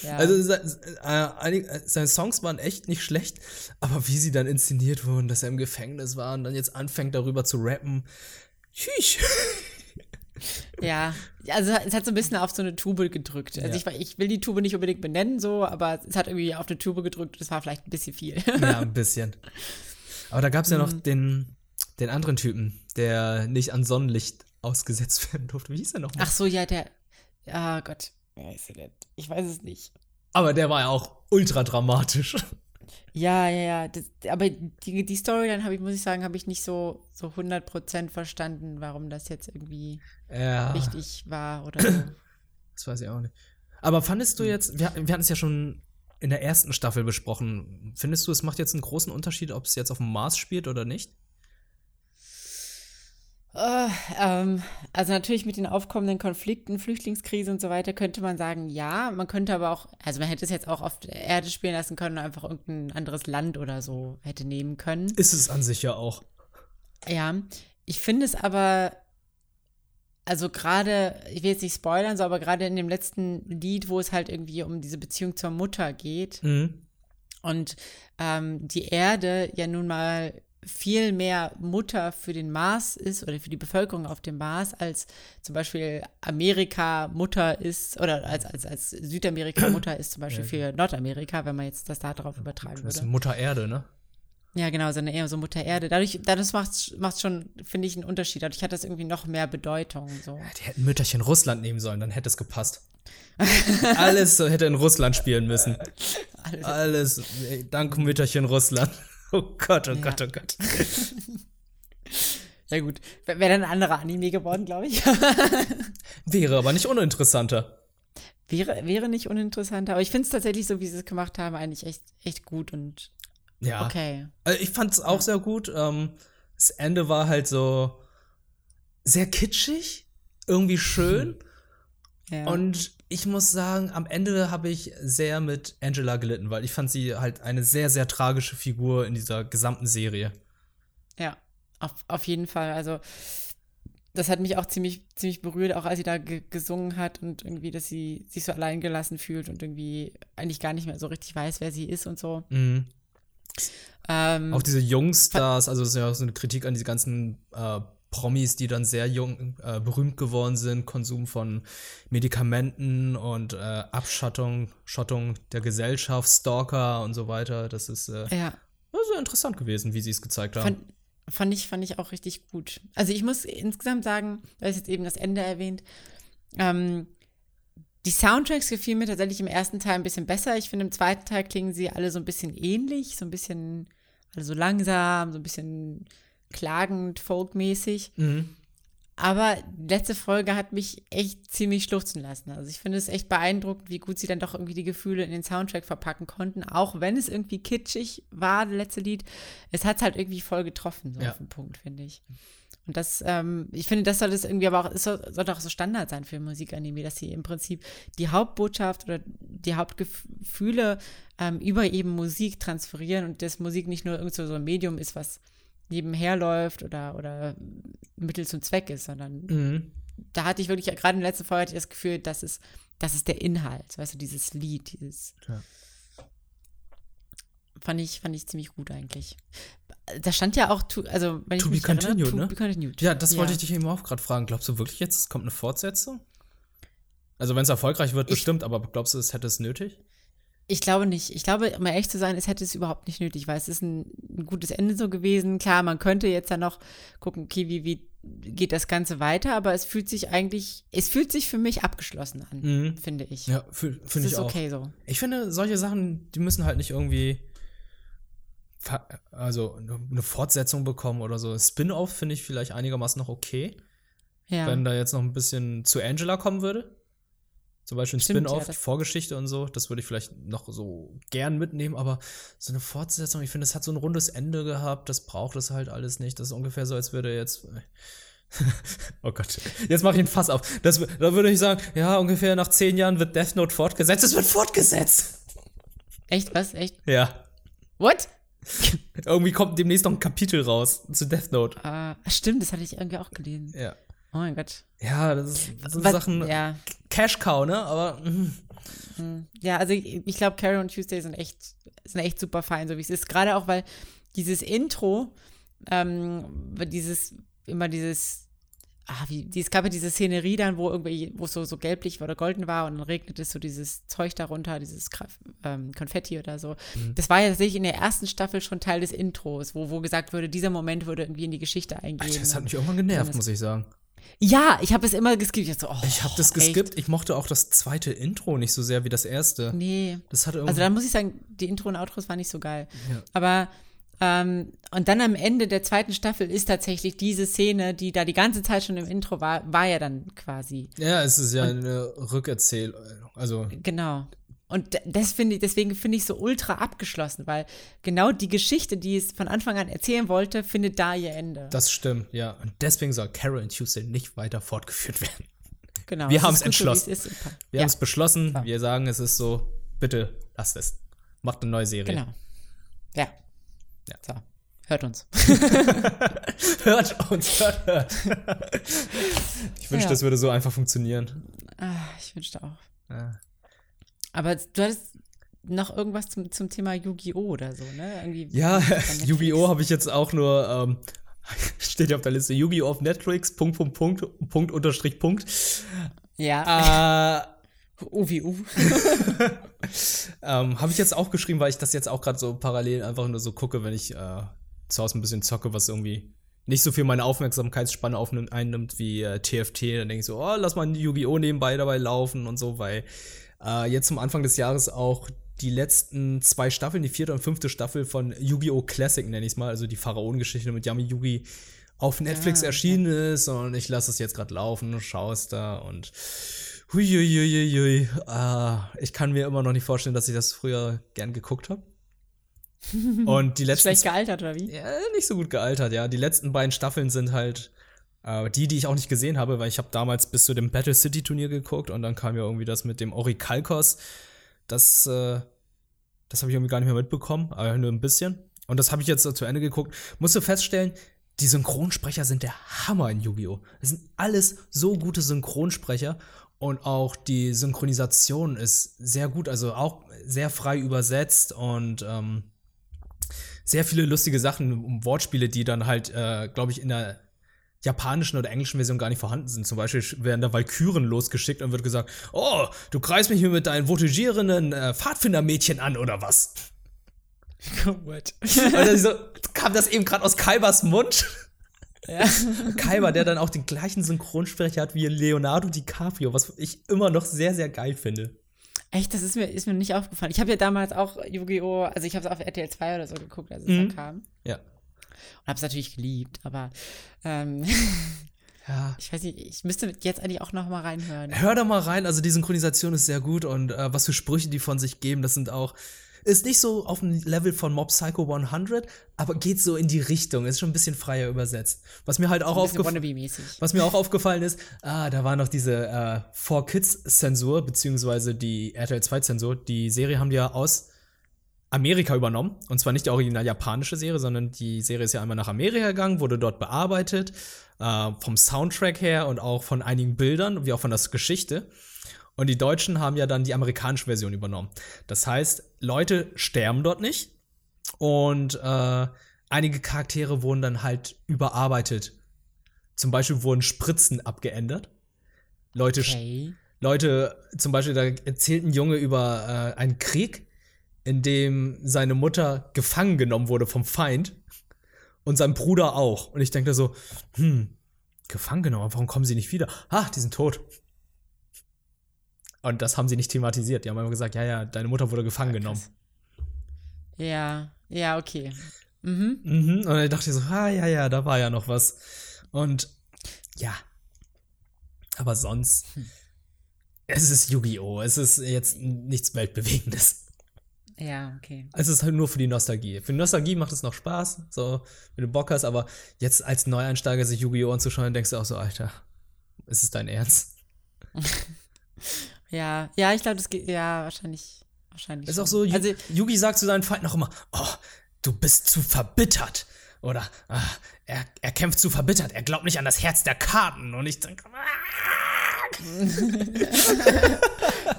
Ja. Also äh, seine Songs waren echt nicht schlecht, aber wie sie dann inszeniert wurden, dass er im Gefängnis war und dann jetzt anfängt darüber zu rappen, tschüss. Ja, also es hat so ein bisschen auf so eine Tube gedrückt. Also ja. ich, ich, will die Tube nicht unbedingt benennen, so, aber es hat irgendwie auf eine Tube gedrückt. Das war vielleicht ein bisschen viel. Ja, ein bisschen. Aber da gab es ja noch mhm. den, den anderen Typen, der nicht an Sonnenlicht ausgesetzt werden durfte. Wie hieß er nochmal? Ach so, ja, der. Ah oh Gott. Ich weiß es nicht. Aber der war ja auch ultra dramatisch. Ja, ja, ja. Das, aber die, die Storyline habe ich, muss ich sagen, habe ich nicht so, so 100% verstanden, warum das jetzt irgendwie ja. wichtig war oder so. Das weiß ich auch nicht. Aber fandest du jetzt, wir, wir hatten es ja schon in der ersten Staffel besprochen, findest du, es macht jetzt einen großen Unterschied, ob es jetzt auf dem Mars spielt oder nicht? Uh, ähm, also natürlich mit den aufkommenden Konflikten, Flüchtlingskrise und so weiter könnte man sagen, ja. Man könnte aber auch, also man hätte es jetzt auch auf der Erde spielen lassen können und einfach irgendein anderes Land oder so hätte nehmen können. Ist es an sich ja auch. Ja, ich finde es aber, also gerade, ich will jetzt nicht spoilern, so, aber gerade in dem letzten Lied, wo es halt irgendwie um diese Beziehung zur Mutter geht mhm. und ähm, die Erde ja nun mal viel mehr Mutter für den Mars ist oder für die Bevölkerung auf dem Mars, als zum Beispiel Amerika Mutter ist oder als, als, als Südamerika Mutter ist zum Beispiel für Nordamerika, wenn man jetzt das da drauf übertragen würde. Das ist Mutter Erde, ne? Ja, genau, so eine eher so Mutter Erde. Dadurch, das macht es schon, finde ich, einen Unterschied. Dadurch hat das irgendwie noch mehr Bedeutung. So. Ja, die hätten Mütterchen Russland nehmen sollen, dann hätte es gepasst. Alles hätte in Russland spielen müssen. Alles. Alles. Dank Mütterchen Russland. Oh Gott, oh ja. Gott, oh Gott. ja, gut. Wäre dann ein anderer Anime geworden, glaube ich. wäre aber nicht uninteressanter. Wäre, wäre nicht uninteressanter, aber ich finde es tatsächlich so, wie sie es gemacht haben, eigentlich echt, echt gut und ja. okay. Also ich fand es auch ja. sehr gut. Ähm, das Ende war halt so sehr kitschig, irgendwie schön. Ja. Und ich muss sagen, am Ende habe ich sehr mit Angela gelitten, weil ich fand sie halt eine sehr, sehr tragische Figur in dieser gesamten Serie. Ja, auf, auf jeden Fall. Also, das hat mich auch ziemlich, ziemlich berührt, auch als sie da gesungen hat und irgendwie, dass sie sich so allein gelassen fühlt und irgendwie eigentlich gar nicht mehr so richtig weiß, wer sie ist und so. Mhm. Ähm, auch diese Jungstars, also das ist ja auch so eine Kritik an diese ganzen äh, Promis, die dann sehr jung äh, berühmt geworden sind, Konsum von Medikamenten und äh, Abschottung Schottung der Gesellschaft, Stalker und so weiter. Das ist äh, ja. sehr interessant gewesen, wie sie es gezeigt haben. Fand, fand, ich, fand ich auch richtig gut. Also ich muss insgesamt sagen, da ist jetzt eben das Ende erwähnt, ähm, die Soundtracks gefielen mir tatsächlich im ersten Teil ein bisschen besser. Ich finde, im zweiten Teil klingen sie alle so ein bisschen ähnlich, so ein bisschen, also langsam, so ein bisschen klagend, folkmäßig. Mhm. Aber die letzte Folge hat mich echt ziemlich schluchzen lassen. Also ich finde es echt beeindruckend, wie gut sie dann doch irgendwie die Gefühle in den Soundtrack verpacken konnten. Auch wenn es irgendwie kitschig war, das letzte Lied. Es hat es halt irgendwie voll getroffen, so ja. auf den Punkt, finde ich. Und das, ähm, ich finde, das soll das irgendwie aber auch, es soll, sollte auch so Standard sein für Musikanime, dass sie im Prinzip die Hauptbotschaft oder die Hauptgefühle ähm, über eben Musik transferieren und dass Musik nicht nur irgend so ein Medium ist, was nebenher läuft oder, oder Mittel zum Zweck ist, sondern mhm. da hatte ich wirklich, gerade in der letzten Folge hatte ich das Gefühl, das ist, das ist der Inhalt, weißt du, dieses Lied, dieses. Ja. Fand ich, fand ich ziemlich gut eigentlich. Da stand ja auch, to, also wenn to ich mich be continued, erinnere, to ne? be continued. Ja, das ja. wollte ich dich eben auch gerade fragen. Glaubst du wirklich jetzt, es kommt eine Fortsetzung? Also wenn es erfolgreich wird, bestimmt, ich, aber glaubst du, es hätte es nötig? Ich glaube nicht. Ich glaube, um ehrlich zu sein, es hätte es überhaupt nicht nötig, weil es ist ein, ein gutes Ende so gewesen. Klar, man könnte jetzt dann noch gucken, okay, wie, wie geht das Ganze weiter, aber es fühlt sich eigentlich, es fühlt sich für mich abgeschlossen an, mhm. finde ich. Ja, finde ich auch. okay so. Ich finde, solche Sachen, die müssen halt nicht irgendwie also eine Fortsetzung bekommen oder so. Spin-off finde ich vielleicht einigermaßen noch okay. Ja. wenn da jetzt noch ein bisschen zu Angela kommen würde. Zum Beispiel ein Spin-off, ja, das- die Vorgeschichte und so, das würde ich vielleicht noch so gern mitnehmen, aber so eine Fortsetzung, ich finde, es hat so ein rundes Ende gehabt, das braucht es halt alles nicht. Das ist ungefähr so, als würde jetzt. oh Gott, jetzt mache ich ein Fass auf. Das, da würde ich sagen, ja, ungefähr nach zehn Jahren wird Death Note fortgesetzt. Es wird fortgesetzt! Echt, was? Echt? Ja. What? Irgendwie kommt demnächst noch ein Kapitel raus zu Death Note. Ah, stimmt, das hatte ich irgendwie auch gelesen. Ja. Oh mein Gott. Ja, das, ist, das sind Was- Sachen. Ja. Cash Cow, ne? Aber. mm. Ja, also ich, ich glaube, Carol und Tuesday sind echt, sind echt super fein, so wie es ist. Gerade auch, weil dieses Intro, ähm, dieses, immer dieses, ah, wie, es gab ja diese Szenerie dann, wo irgendwie, wo es so, so gelblich oder golden war und dann regnet es so dieses Zeug darunter, dieses ähm, Konfetti oder so. Mhm. Das war ja tatsächlich in der ersten Staffel schon Teil des Intros, wo, wo gesagt wurde, dieser Moment würde irgendwie in die Geschichte eingehen. Das hat mich irgendwann genervt, muss ich sagen. Ja, ich habe es immer geskippt. Ich, so, oh, Ich habe das echt? geskippt. Ich mochte auch das zweite Intro nicht so sehr wie das erste. Nee. Das hatte. Also da muss ich sagen, die Intro und Outros waren nicht so geil. Ja. Aber ähm, und dann am Ende der zweiten Staffel ist tatsächlich diese Szene, die da die ganze Zeit schon im Intro war, war ja dann quasi. ja, es ist ja eine Rückerzählung. Also, Genau. Und das finde ich, deswegen finde ich so ultra abgeschlossen, weil genau die Geschichte, die es von Anfang an erzählen wollte, findet da ihr Ende. das stimmt, ja. Und deswegen soll Carol und Tuesday nicht weiter fortgeführt werden. genau. wir es so, wie entschlossen. es ist. Wir ja, haben es beschlossen. So. Wir sagen, es ist so. Bitte lasst es. Macht eine neue Serie. Genau. Ja. Ja. So. Hört uns. Hört uns, hört, hört. ich wünschte, Ja. das würde so einfach funktionieren. Ah, ich wünschte auch. Ja. Aber du hattest noch irgendwas zum, zum Thema Yu-Gi-Oh! oder so, ne? Irgendwie Ja. Yu-Gi-Oh! habe ich jetzt auch nur, ähm, steht ja auf der Liste, Yu-Gi-Oh! auf Netflix, Punkt, Punkt, Punkt, Punkt, Unterstrich, Punkt. Ja, Äh, U wie U. ähm, habe ich jetzt auch geschrieben, weil ich das jetzt auch gerade so parallel einfach nur so gucke, wenn ich äh, zu Hause ein bisschen zocke, was irgendwie nicht so viel meine Aufmerksamkeitsspanne aufnimmt, einnimmt wie äh, TFT. Dann denke ich so, oh, lass mal ein Yu-Gi-Oh! nebenbei dabei laufen und so, weil äh, jetzt zum Anfang des Jahres auch die letzten zwei Staffeln, die vierte und fünfte Staffel von Yu-Gi-Oh! Classic, nenne ich es mal, also die Pharaonengeschichte mit Yami Yugi auf Netflix okay. erschienen ist und ich lasse es jetzt gerade laufen, schaue es da und huiuiuiui, ah, ich kann mir immer noch nicht vorstellen, dass ich das früher gern geguckt habe. Und die letzten Schlecht gealtert, oder wie? ja, nicht so gut gealtert, ja. Die letzten beiden Staffeln sind halt äh, die, die ich auch nicht gesehen habe, weil ich habe damals bis zu dem Battle City Turnier geguckt und dann kam ja irgendwie das mit dem Orikalkos. Das, äh, das habe ich irgendwie gar nicht mehr mitbekommen, aber nur ein bisschen. Und das habe ich jetzt zu Ende geguckt. Musst du feststellen, die Synchronsprecher sind der Hammer in Yu-Gi-Oh! Das sind alles so gute Synchronsprecher und auch die Synchronisation ist sehr gut, also auch sehr frei übersetzt und ähm, sehr viele lustige Sachen, Wortspiele, die dann halt, äh, glaube ich, in der japanischen oder englischen Version gar nicht vorhanden sind. Zum Beispiel werden da Valkyren losgeschickt und wird gesagt, oh, du kreist mich hier mit deinen voltigierenden äh, Pfadfindermädchen an oder was? What? Und dann so, kam das eben gerade aus Kaibers Mund. Ja. Kaiber, der dann auch den gleichen Synchronsprecher hat wie Leonardo DiCaprio, was ich immer noch sehr, sehr geil finde. Echt, das ist mir, ist mir nicht aufgefallen. Ich habe ja damals auch Yu-Gi-Oh! Also ich habe es auf RTL 2 oder so geguckt, als es Mhm. dann kam. Und habe es natürlich geliebt, aber ähm, Ja. ich weiß nicht, ich müsste jetzt eigentlich auch noch mal reinhören. Hör da mal rein, also die Synchronisation ist sehr gut und äh, was für Sprüche die von sich geben, das sind auch. Ist nicht so auf dem Level von Mob Psycho 100, aber geht so in die Richtung, ist schon ein bisschen freier übersetzt. Was mir halt auch aufgefallen. Was mir auch aufgefallen ist, ah, da war noch diese äh, 4Kids-Zensur, beziehungsweise die RTL 2-Zensur. Die Serie haben die ja aus Amerika übernommen. Und zwar nicht die original japanische Serie, sondern die Serie ist ja einmal nach Amerika gegangen, wurde dort bearbeitet, äh, vom Soundtrack her und auch von einigen Bildern, wie auch von der Geschichte. Und die Deutschen haben ja dann die amerikanische Version übernommen. Das heißt, Leute sterben dort nicht. Und äh, einige Charaktere wurden dann halt überarbeitet. Zum Beispiel wurden Spritzen abgeändert. Leute, Okay. Leute, zum Beispiel, da erzählt ein Junge über äh, einen Krieg, in dem seine Mutter gefangen genommen wurde vom Feind und sein Bruder auch. Und ich denke da so, hm, gefangen genommen, warum kommen sie nicht wieder? Ah, die sind tot. Und das haben sie nicht thematisiert. Die haben immer gesagt, ja, ja, deine Mutter wurde gefangen genommen. Ja, ja, okay. Mhm. Mhm. Und dann dachte ich so, ah, ja, ja, da war ja noch was. Und ja, Aber sonst, es ist Yu-Gi-Oh! Es ist jetzt nichts Weltbewegendes. Ja, okay. Es ist halt nur für die Nostalgie. Für die Nostalgie macht es noch Spaß, so, wenn du Bock hast, aber jetzt als Neueinsteiger sich Yu-Gi-Oh! anzuschauen, denkst du auch so, Alter, ist es dein Ernst? ja, ja, ich glaube, das geht, ja, wahrscheinlich, wahrscheinlich. Ist schon. auch so, also, Yugi sagt zu seinen Feinden auch immer, oh, du bist zu verbittert. Oder ah, er, er kämpft zu verbittert, er glaubt nicht an das Herz der Karten. Und ich denke, ah,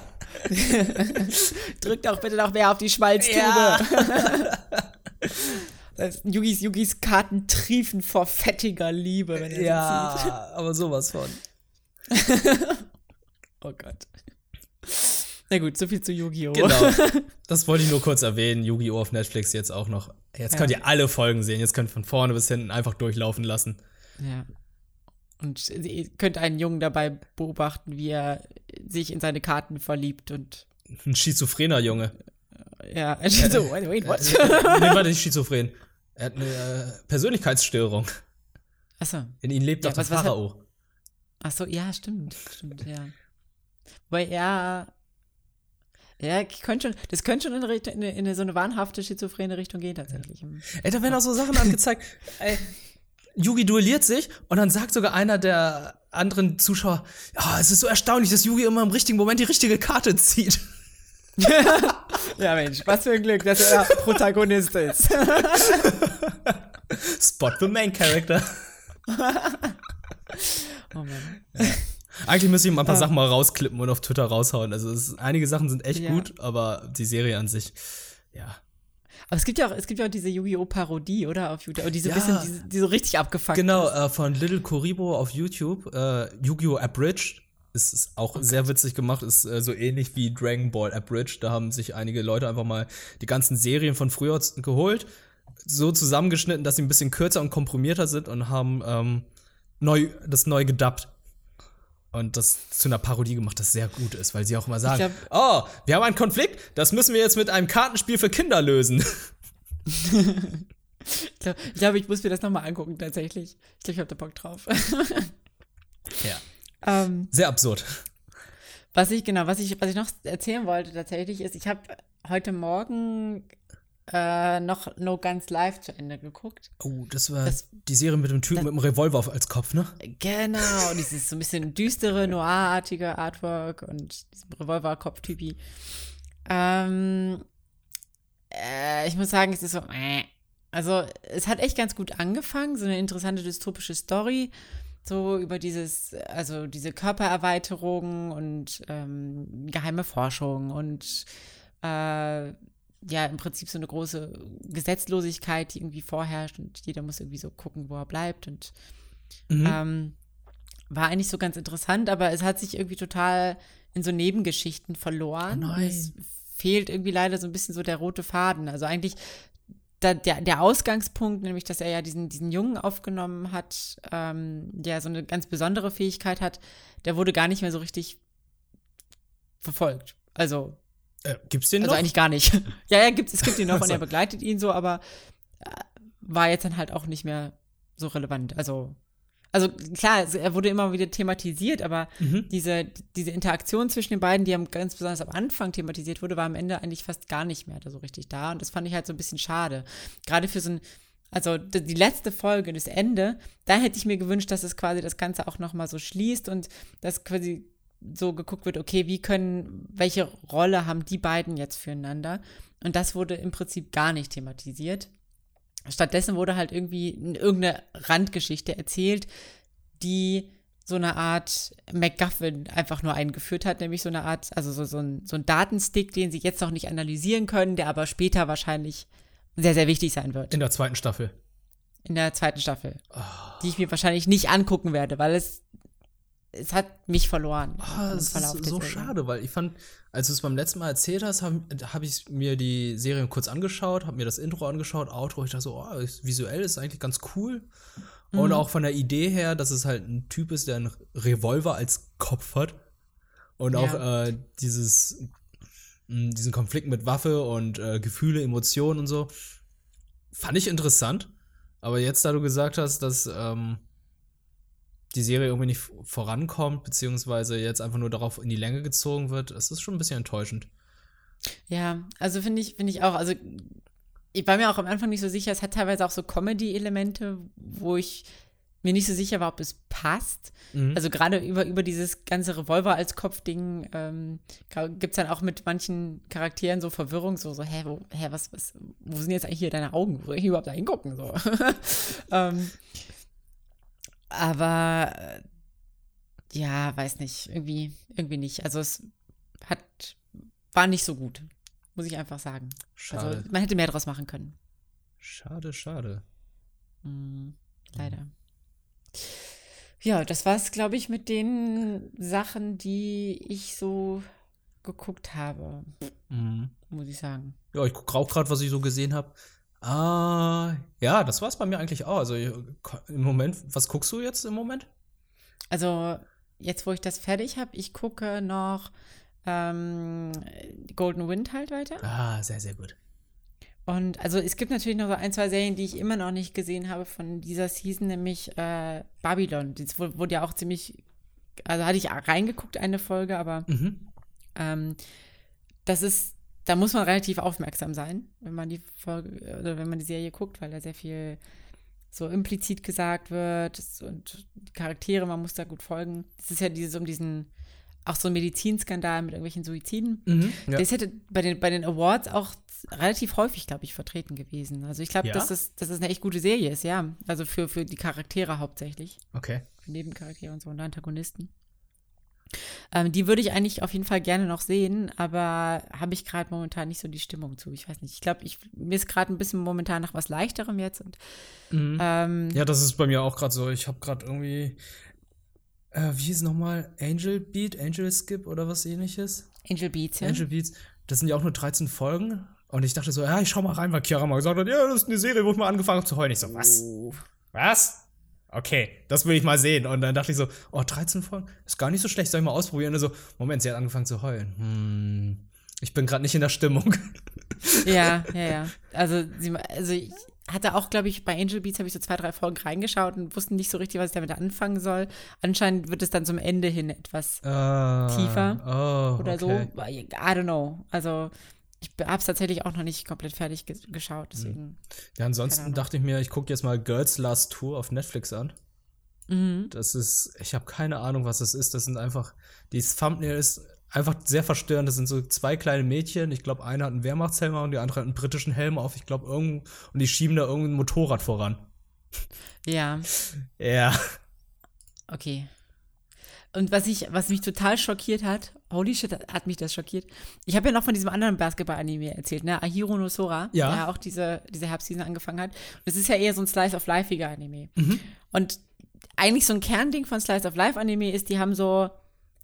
drückt auch bitte noch mehr auf die Schmalztube. Ja. Yugis, Yugis Karten triefen vor fettiger Liebe, wenn er sie zieht. ja, aber sowas von. Oh Gott. Na gut, so viel zu Yu-Gi-Oh! Genau. Das wollte ich nur kurz erwähnen. Yu-Gi-Oh! auf Netflix jetzt auch noch. Jetzt könnt Ja. ihr alle Folgen sehen. Jetzt könnt ihr von vorne bis hinten einfach durchlaufen lassen. Ja. Und ihr könnt einen Jungen dabei beobachten, wie er sich in seine Karten verliebt und Ein schizophrener Junge. ja, so, wait, wait, what? nee, warte, nicht schizophren. Er hat eine äh, Persönlichkeitsstörung. Achso. In ihm lebt Ja, doch der was- was hat- Pharao. Achso, ja, stimmt, stimmt, ja. Weil er ja, ich könnte schon, das könnte schon in, eine in, eine- in eine so eine wahnhafte schizophrene Richtung gehen, tatsächlich. Ey, da werden auch so Sachen angezeigt. Ey, Yugi duelliert sich und dann sagt sogar einer der anderen Zuschauer, ja, es ist so erstaunlich, dass Yugi immer im richtigen Moment die richtige Karte zieht. Ja, Mensch, was für ein Glück, dass er Protagonist ist. Spot the main character. Oh Mann. Eigentlich müsste ich mal ein paar Sachen mal rausklippen und auf Twitter raushauen. Also es, einige Sachen sind echt Ja. gut, aber die Serie an sich, ja. Aber es gibt ja auch, es gibt ja auch diese Yu-Gi-Oh! Parodie, oder? Auf YouTube, die so ein Ja. bisschen, die, die so richtig abgefuckt Genau, ist. äh, von Little Koribo auf YouTube, äh, Yu-Gi-Oh! Abridged. Ist, ist auch sehr witzig gemacht, ist äh, so ähnlich wie Dragon Ball Abridged. Da haben sich einige Leute einfach mal die ganzen Serien von früher geholt, so zusammengeschnitten, dass sie ein bisschen kürzer und komprimierter sind und haben ähm, neu, das neu gedubbt. Und das zu einer Parodie gemacht, das sehr gut ist, weil sie auch immer sagen, oh, wir haben einen Konflikt, das müssen wir jetzt mit einem Kartenspiel für Kinder lösen. Ich glaube, ich, glaub, ich muss mir das nochmal angucken, tatsächlich. Ich glaube, ich habe da Bock drauf. ja. ähm, Sehr absurd. was ich, genau, was ich, was ich noch erzählen wollte tatsächlich ist, ich habe heute Morgen äh, noch No Guns Live zu Ende geguckt. Oh, das war Das- die Serie mit dem Typen mit dem Revolver als Kopf, ne? Genau, dieses so ein bisschen düstere, noir-artige Artwork und diesem Revolver-Kopf-Typi. Ähm, äh, ich muss sagen, es ist so, äh. also es hat echt ganz gut angefangen, so eine interessante dystopische Story, so über dieses, also diese Körpererweiterung und ähm, geheime Forschung und äh, ja, im Prinzip so eine große Gesetzlosigkeit, die irgendwie vorherrscht und jeder muss irgendwie so gucken, wo er bleibt und Mhm. ähm, war eigentlich so ganz interessant, aber es hat sich irgendwie total in so Nebengeschichten verloren. Oh es fehlt irgendwie leider so ein bisschen so der rote Faden. Also eigentlich da, der, der Ausgangspunkt, nämlich dass er ja diesen, diesen Jungen aufgenommen hat, ähm, der so eine ganz besondere Fähigkeit hat, der wurde gar nicht mehr so richtig verfolgt. Also Äh, gibt's den also noch? eigentlich gar nicht. ja, ja, gibt, es gibt ihn noch und er begleitet ihn so, aber äh, war jetzt dann halt auch nicht mehr so relevant. Also, also klar, er wurde immer wieder thematisiert, aber Mhm. diese, diese Interaktion zwischen den beiden, die am, ganz besonders am Anfang thematisiert wurde, war am Ende eigentlich fast gar nicht mehr da so richtig da. Und das fand ich halt so ein bisschen schade. Gerade für so ein, also die letzte Folge, das Ende, da hätte ich mir gewünscht, dass es quasi das Ganze auch nochmal so schließt und dass quasi so geguckt wird, okay, wie können, welche Rolle haben die beiden jetzt füreinander? Und das wurde im Prinzip gar nicht thematisiert. Stattdessen wurde halt irgendwie irgendeine Randgeschichte erzählt, die so eine Art MacGuffin einfach nur eingeführt hat, nämlich so eine Art, also so, so, ein, so ein Datenstick, den sie jetzt noch nicht analysieren können, der aber später wahrscheinlich sehr, sehr wichtig sein wird In der zweiten Staffel. in der zweiten Staffel, die ich mir wahrscheinlich nicht angucken werde, weil es es hat mich verloren. Ah, im das ist so Serie. schade, weil ich fand, als du es beim letzten Mal erzählt hast, habe hab ich mir die Serie kurz angeschaut, habe mir das Intro angeschaut, Outro, ich dachte so, oh, ist, visuell ist eigentlich ganz cool. Mhm. Und auch von der Idee her, dass es halt ein Typ ist, der einen Revolver als Kopf hat. Und auch Ja. äh, dieses, mh, diesen Konflikt mit Waffe und äh, Gefühle, Emotionen und so. Fand ich interessant. Aber jetzt, da du gesagt hast, dass ähm, die Serie irgendwie nicht vorankommt, beziehungsweise jetzt einfach nur darauf in die Länge gezogen wird, es ist schon ein bisschen enttäuschend. Ja, also finde ich, finde ich auch, also ich war mir auch am Anfang nicht so sicher, es hat teilweise auch so Comedy-Elemente, wo ich mir nicht so sicher war, ob es passt. Mhm. Also gerade über, über dieses ganze Revolver als Kopfding ähm, gibt es dann auch mit manchen Charakteren so Verwirrung, so, so, hä, wo, hä, was, was, wo sind jetzt eigentlich hier deine Augen? Wo soll ich überhaupt da hingucken? So. ähm, aber äh, ja, weiß nicht, irgendwie, irgendwie nicht. Also es hat, war nicht so gut, muss ich einfach sagen. Schade. Also man hätte mehr draus machen können. Schade, schade. Mhm, leider. Mhm. Ja, das war es, glaube ich, mit den Sachen, die ich so geguckt habe. Mhm. Muss ich sagen. Ja, ich gucke auch gerade, was ich so gesehen habe. Ah, ja, das war es bei mir eigentlich auch. Also im Moment, was guckst du jetzt im Moment? Also jetzt, wo ich das fertig habe, ich gucke noch ähm, Golden Wind halt weiter. Ah, sehr, sehr gut. Und also es gibt natürlich noch so ein, zwei Serien, die ich immer noch nicht gesehen habe von dieser Season, nämlich äh, Babylon. Das wurde ja auch ziemlich, also hatte ich reingeguckt, eine Folge, aber mhm. ähm, das ist, da muss man relativ aufmerksam sein, wenn man die Folge oder wenn man die Serie guckt, weil da sehr viel so implizit gesagt wird und die Charaktere, man muss da gut folgen. Es ist ja dieses um diesen auch so ein Medizinskandal mit irgendwelchen Suiziden. Mhm, ja. Das hätte bei den, bei den Awards auch relativ häufig, glaube ich, vertreten gewesen. Also ich glaube, ja? dass, das, dass das eine echt gute Serie ist, ja. Also für, für die Charaktere hauptsächlich. Okay. Für Nebencharaktere und so und Antagonisten. Ähm, die würde ich eigentlich auf jeden Fall gerne noch sehen, aber habe ich gerade momentan nicht so die Stimmung zu. Ich weiß nicht. Ich glaube, ich, mir ist gerade ein bisschen momentan nach was Leichterem jetzt. Und, mhm. ähm, ja, das ist bei mir auch gerade so. Ich habe gerade irgendwie, äh, wie hieß es nochmal? Angel Beat, Angel Skip oder was ähnliches? Angel Beats, ja. Angel Beats. Das sind ja auch nur 13 Folgen. Und ich dachte so, ja, ich schau mal rein, weil Chiara mal gesagt hat, ja, das ist eine Serie, wo ich mal angefangen habe zu heulen. Ich so, was? Oh. Was? Okay, das will ich mal sehen. Und dann dachte ich so, oh, 13 Folgen, ist gar nicht so schlecht, soll ich mal ausprobieren? Und so, Moment, sie hat angefangen zu heulen. Hm, ich bin gerade nicht in der Stimmung. Ja, ja, ja. Also, sie, also ich hatte auch, glaube ich, bei Angel Beats habe ich so zwei, drei Folgen reingeschaut und wusste nicht so richtig, was ich damit anfangen soll. Anscheinend wird es dann zum Ende hin etwas uh, tiefer oh, oder okay. so. I don't know. Also ich habe es tatsächlich auch noch nicht komplett fertig ge geschaut, hm. deswegen. Ja, ansonsten dachte ich mir, ich gucke jetzt mal Girls Last Tour auf Netflix an. Mhm. Das ist, ich habe keine Ahnung, was das ist. Das sind einfach, dieses Thumbnail ist einfach sehr verstörend. Das sind so zwei kleine Mädchen. Ich glaube, eine hat einen Wehrmachtshelm und die andere hat einen britischen Helm auf. Ich glaube, irgend und die schieben da irgendein Motorrad voran. Ja. Ja. Okay. Und was ich, was mich total schockiert hat, holy shit, hat mich das schockiert. Ich habe ja noch von diesem anderen Basketball-Anime erzählt, ne? Ahiro no Sora, ja. der ja auch diese, diese Herbstseason angefangen hat. Und es ist ja eher so ein Slice of Life-iger Anime. Mhm. Und eigentlich so ein Kernding von Slice of Life-Anime ist, die haben so,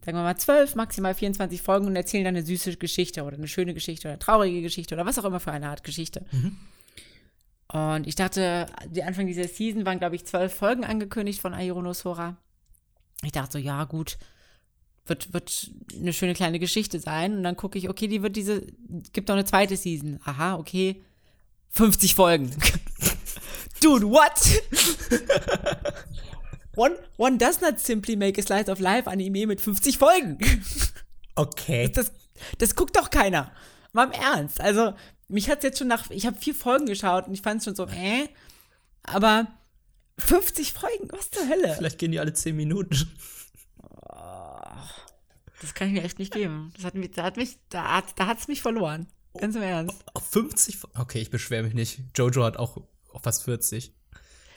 sagen wir mal, zwölf, maximal 24 Folgen und erzählen dann eine süße Geschichte oder eine schöne Geschichte oder eine traurige Geschichte oder was auch immer für eine Art Geschichte. Mhm. Und ich dachte, die Anfang dieser Season waren, glaube ich, zwölf Folgen angekündigt von Ahiro no Sora ich dachte so, ja, gut, wird, wird eine schöne kleine Geschichte sein. Und dann gucke ich, okay, die wird diese, gibt doch eine zweite Season. Aha, okay. 50 Folgen. Dude, what? one, one does not simply make a slice of life Anime mit 50 Folgen. Okay. Das, das guckt doch keiner. Mal im Ernst. Also, mich hat es jetzt schon nach, ich habe vier Folgen geschaut und ich fand es schon so, äh, aber 50 Folgen, was zur Hölle? Vielleicht gehen die alle 10 Minuten. Das kann ich mir echt nicht geben. Das hat mich, da hat mich, da, da hat's mich verloren. Ganz im Ernst. Auf 50? Okay, ich beschwere mich nicht. Jojo hat auch, auch fast 40.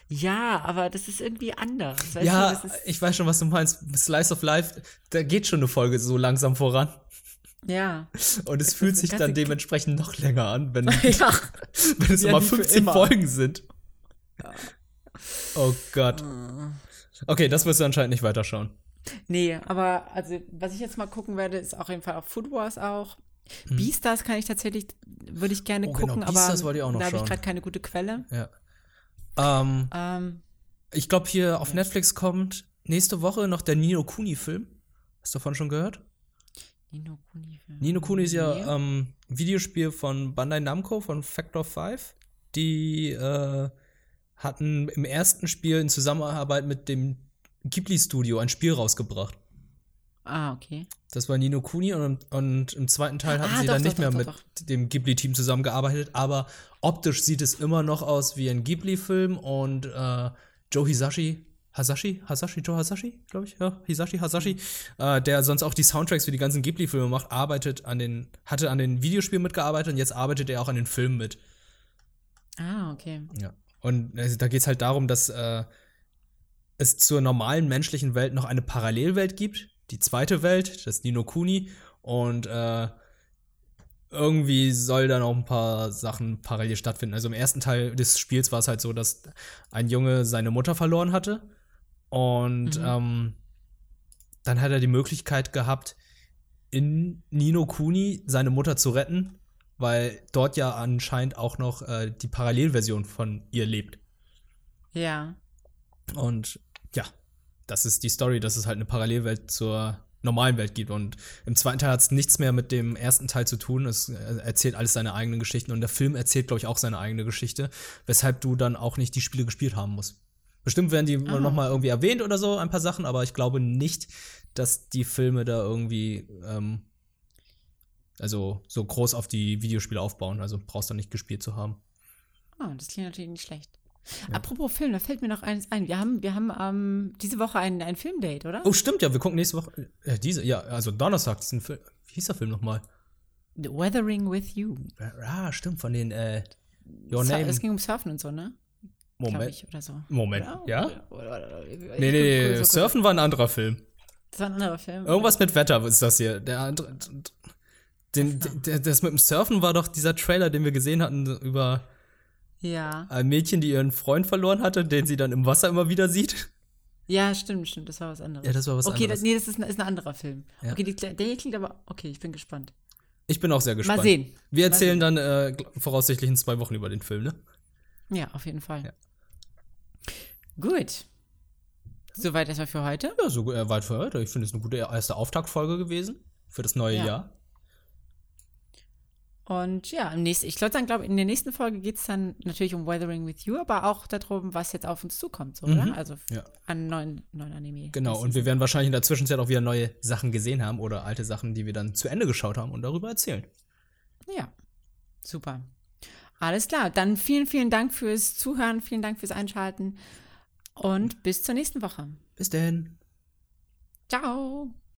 Ja, aber das ist irgendwie anders. Weißt ja, du, ich weiß schon, was du meinst. Slice of Life, da geht schon eine Folge so langsam voran. Ja. Und es fühlt sich dann dementsprechend noch länger an, wenn, ja. wenn es ja, immer 50 Folgen sind. Ja. Oh Gott. Okay, das wirst du anscheinend nicht weiterschauen. Nee, aber also, was ich jetzt mal gucken werde, ist auf jeden Fall auf Food Wars auch. Hm. Beastars kann ich tatsächlich, würde ich gerne oh, genau, gucken, genau. aber da habe ich gerade keine gute Quelle. Ja. Ähm, ähm, ich glaube, hier auf Netflix kommt nächste Woche noch der Nino Kuni-Film. Hast du davon schon gehört? Nino Kuni-Film. Nino Kuni ist ja ähm, Videospiel von Bandai Namco, von Factor 5. Die äh, hatten im ersten Spiel in Zusammenarbeit mit dem Ghibli-Studio ein Spiel rausgebracht. Ah, okay. Das war Nino Kuni und, und im zweiten Teil hatten Ah, sie doch, dann nicht doch, mehr doch, mit doch, dem Ghibli-Team zusammengearbeitet, aber optisch sieht es immer noch aus wie ein Ghibli-Film und äh, Joe Hisashi, Hasashi, Hasashi, Joe Hasashi, glaube ich, ja, Hisashi, Hasashi, äh, der sonst auch die Soundtracks für die ganzen Ghibli-Filme macht, arbeitet an den, hatte an den Videospielen mitgearbeitet und jetzt arbeitet er auch an den Filmen mit. Ah, okay. Ja. Und äh, da geht es halt darum, dass äh, es zur normalen menschlichen Welt noch eine Parallelwelt gibt, die zweite Welt, das Nino Kuni. Und äh, irgendwie soll da noch ein paar Sachen parallel stattfinden. Also im ersten Teil des Spiels war es halt so, dass ein Junge seine Mutter verloren hatte. Und ähm, dann hat er die Möglichkeit gehabt, in Nino Kuni seine Mutter zu retten, weil dort ja anscheinend auch noch äh, die Parallelversion von ihr lebt. Ja. Und ja, das ist die Story, dass es halt eine Parallelwelt zur normalen Welt gibt. Und im zweiten Teil hat es nichts mehr mit dem ersten Teil zu tun. Es äh, erzählt alles seine eigenen Geschichten und der Film erzählt, glaube ich, auch seine eigene Geschichte, weshalb du dann auch nicht die Spiele gespielt haben musst. Bestimmt werden die Ah. noch mal irgendwie erwähnt oder so, ein paar Sachen, aber ich glaube nicht, dass die Filme da irgendwie ähm, also so groß auf die Videospiele aufbauen. Also brauchst du nicht gespielt zu haben. Ah, das klingt natürlich nicht schlecht. Apropos Film, da fällt mir noch eines ein. Wir haben, wir haben ähm, diese Woche ein, ein Filmdate, oder? Oh, stimmt, ja, wir gucken nächste Woche. Äh, diese, ja, also Donnerstag, diesen Film. Wie hieß der Film nochmal? The Weathering with You. Ah, stimmt, von den äh, Your Name. Es ging um Surfen und so, ne? Moment. ich, oder so. Moment, Oder? ja? Oder, oder, Nee, nee, nee, guck- Surfen war ein anderer Film. Das war ein anderer Film. Irgendwas mit Wetter ist das hier. Der andere. Den, das mit dem Surfen war doch dieser Trailer, den wir gesehen hatten über Ja. ein Mädchen, die ihren Freund verloren hatte, den sie dann im Wasser immer wieder sieht. Ja, stimmt, stimmt. Das war was anderes. Ja, das war was okay, anderes. Das, nee, das ist ein, ist ein anderer Film. Ja. Okay, die, der hier klingt aber. Okay, ich bin gespannt. Ich bin auch sehr gespannt. Mal sehen. Wir erzählen dann äh, voraussichtlich in zwei Wochen über den Film, ne? Ja, auf jeden Fall. Ja. Gut. Soweit erstmal für heute. Ja, so äh, weit für heute. Ich finde es eine gute erste Auftaktfolge gewesen für das neue Ja. Jahr. Und ja, im nächsten, ich glaube dann, glaube in der nächsten Folge geht es dann natürlich um Weathering with You, aber auch darum, was jetzt auf uns zukommt, so, oder? Also Mhm. Ja. an neuen, neuen Anime. Genau, und wir werden wahrscheinlich in der Zwischenzeit auch wieder neue Sachen gesehen haben oder alte Sachen, die wir dann zu Ende geschaut haben und darüber erzählen. Ja, super. Alles klar, dann vielen, vielen Dank fürs Zuhören, vielen Dank fürs Einschalten und bis zur nächsten Woche. Bis denn. Ciao.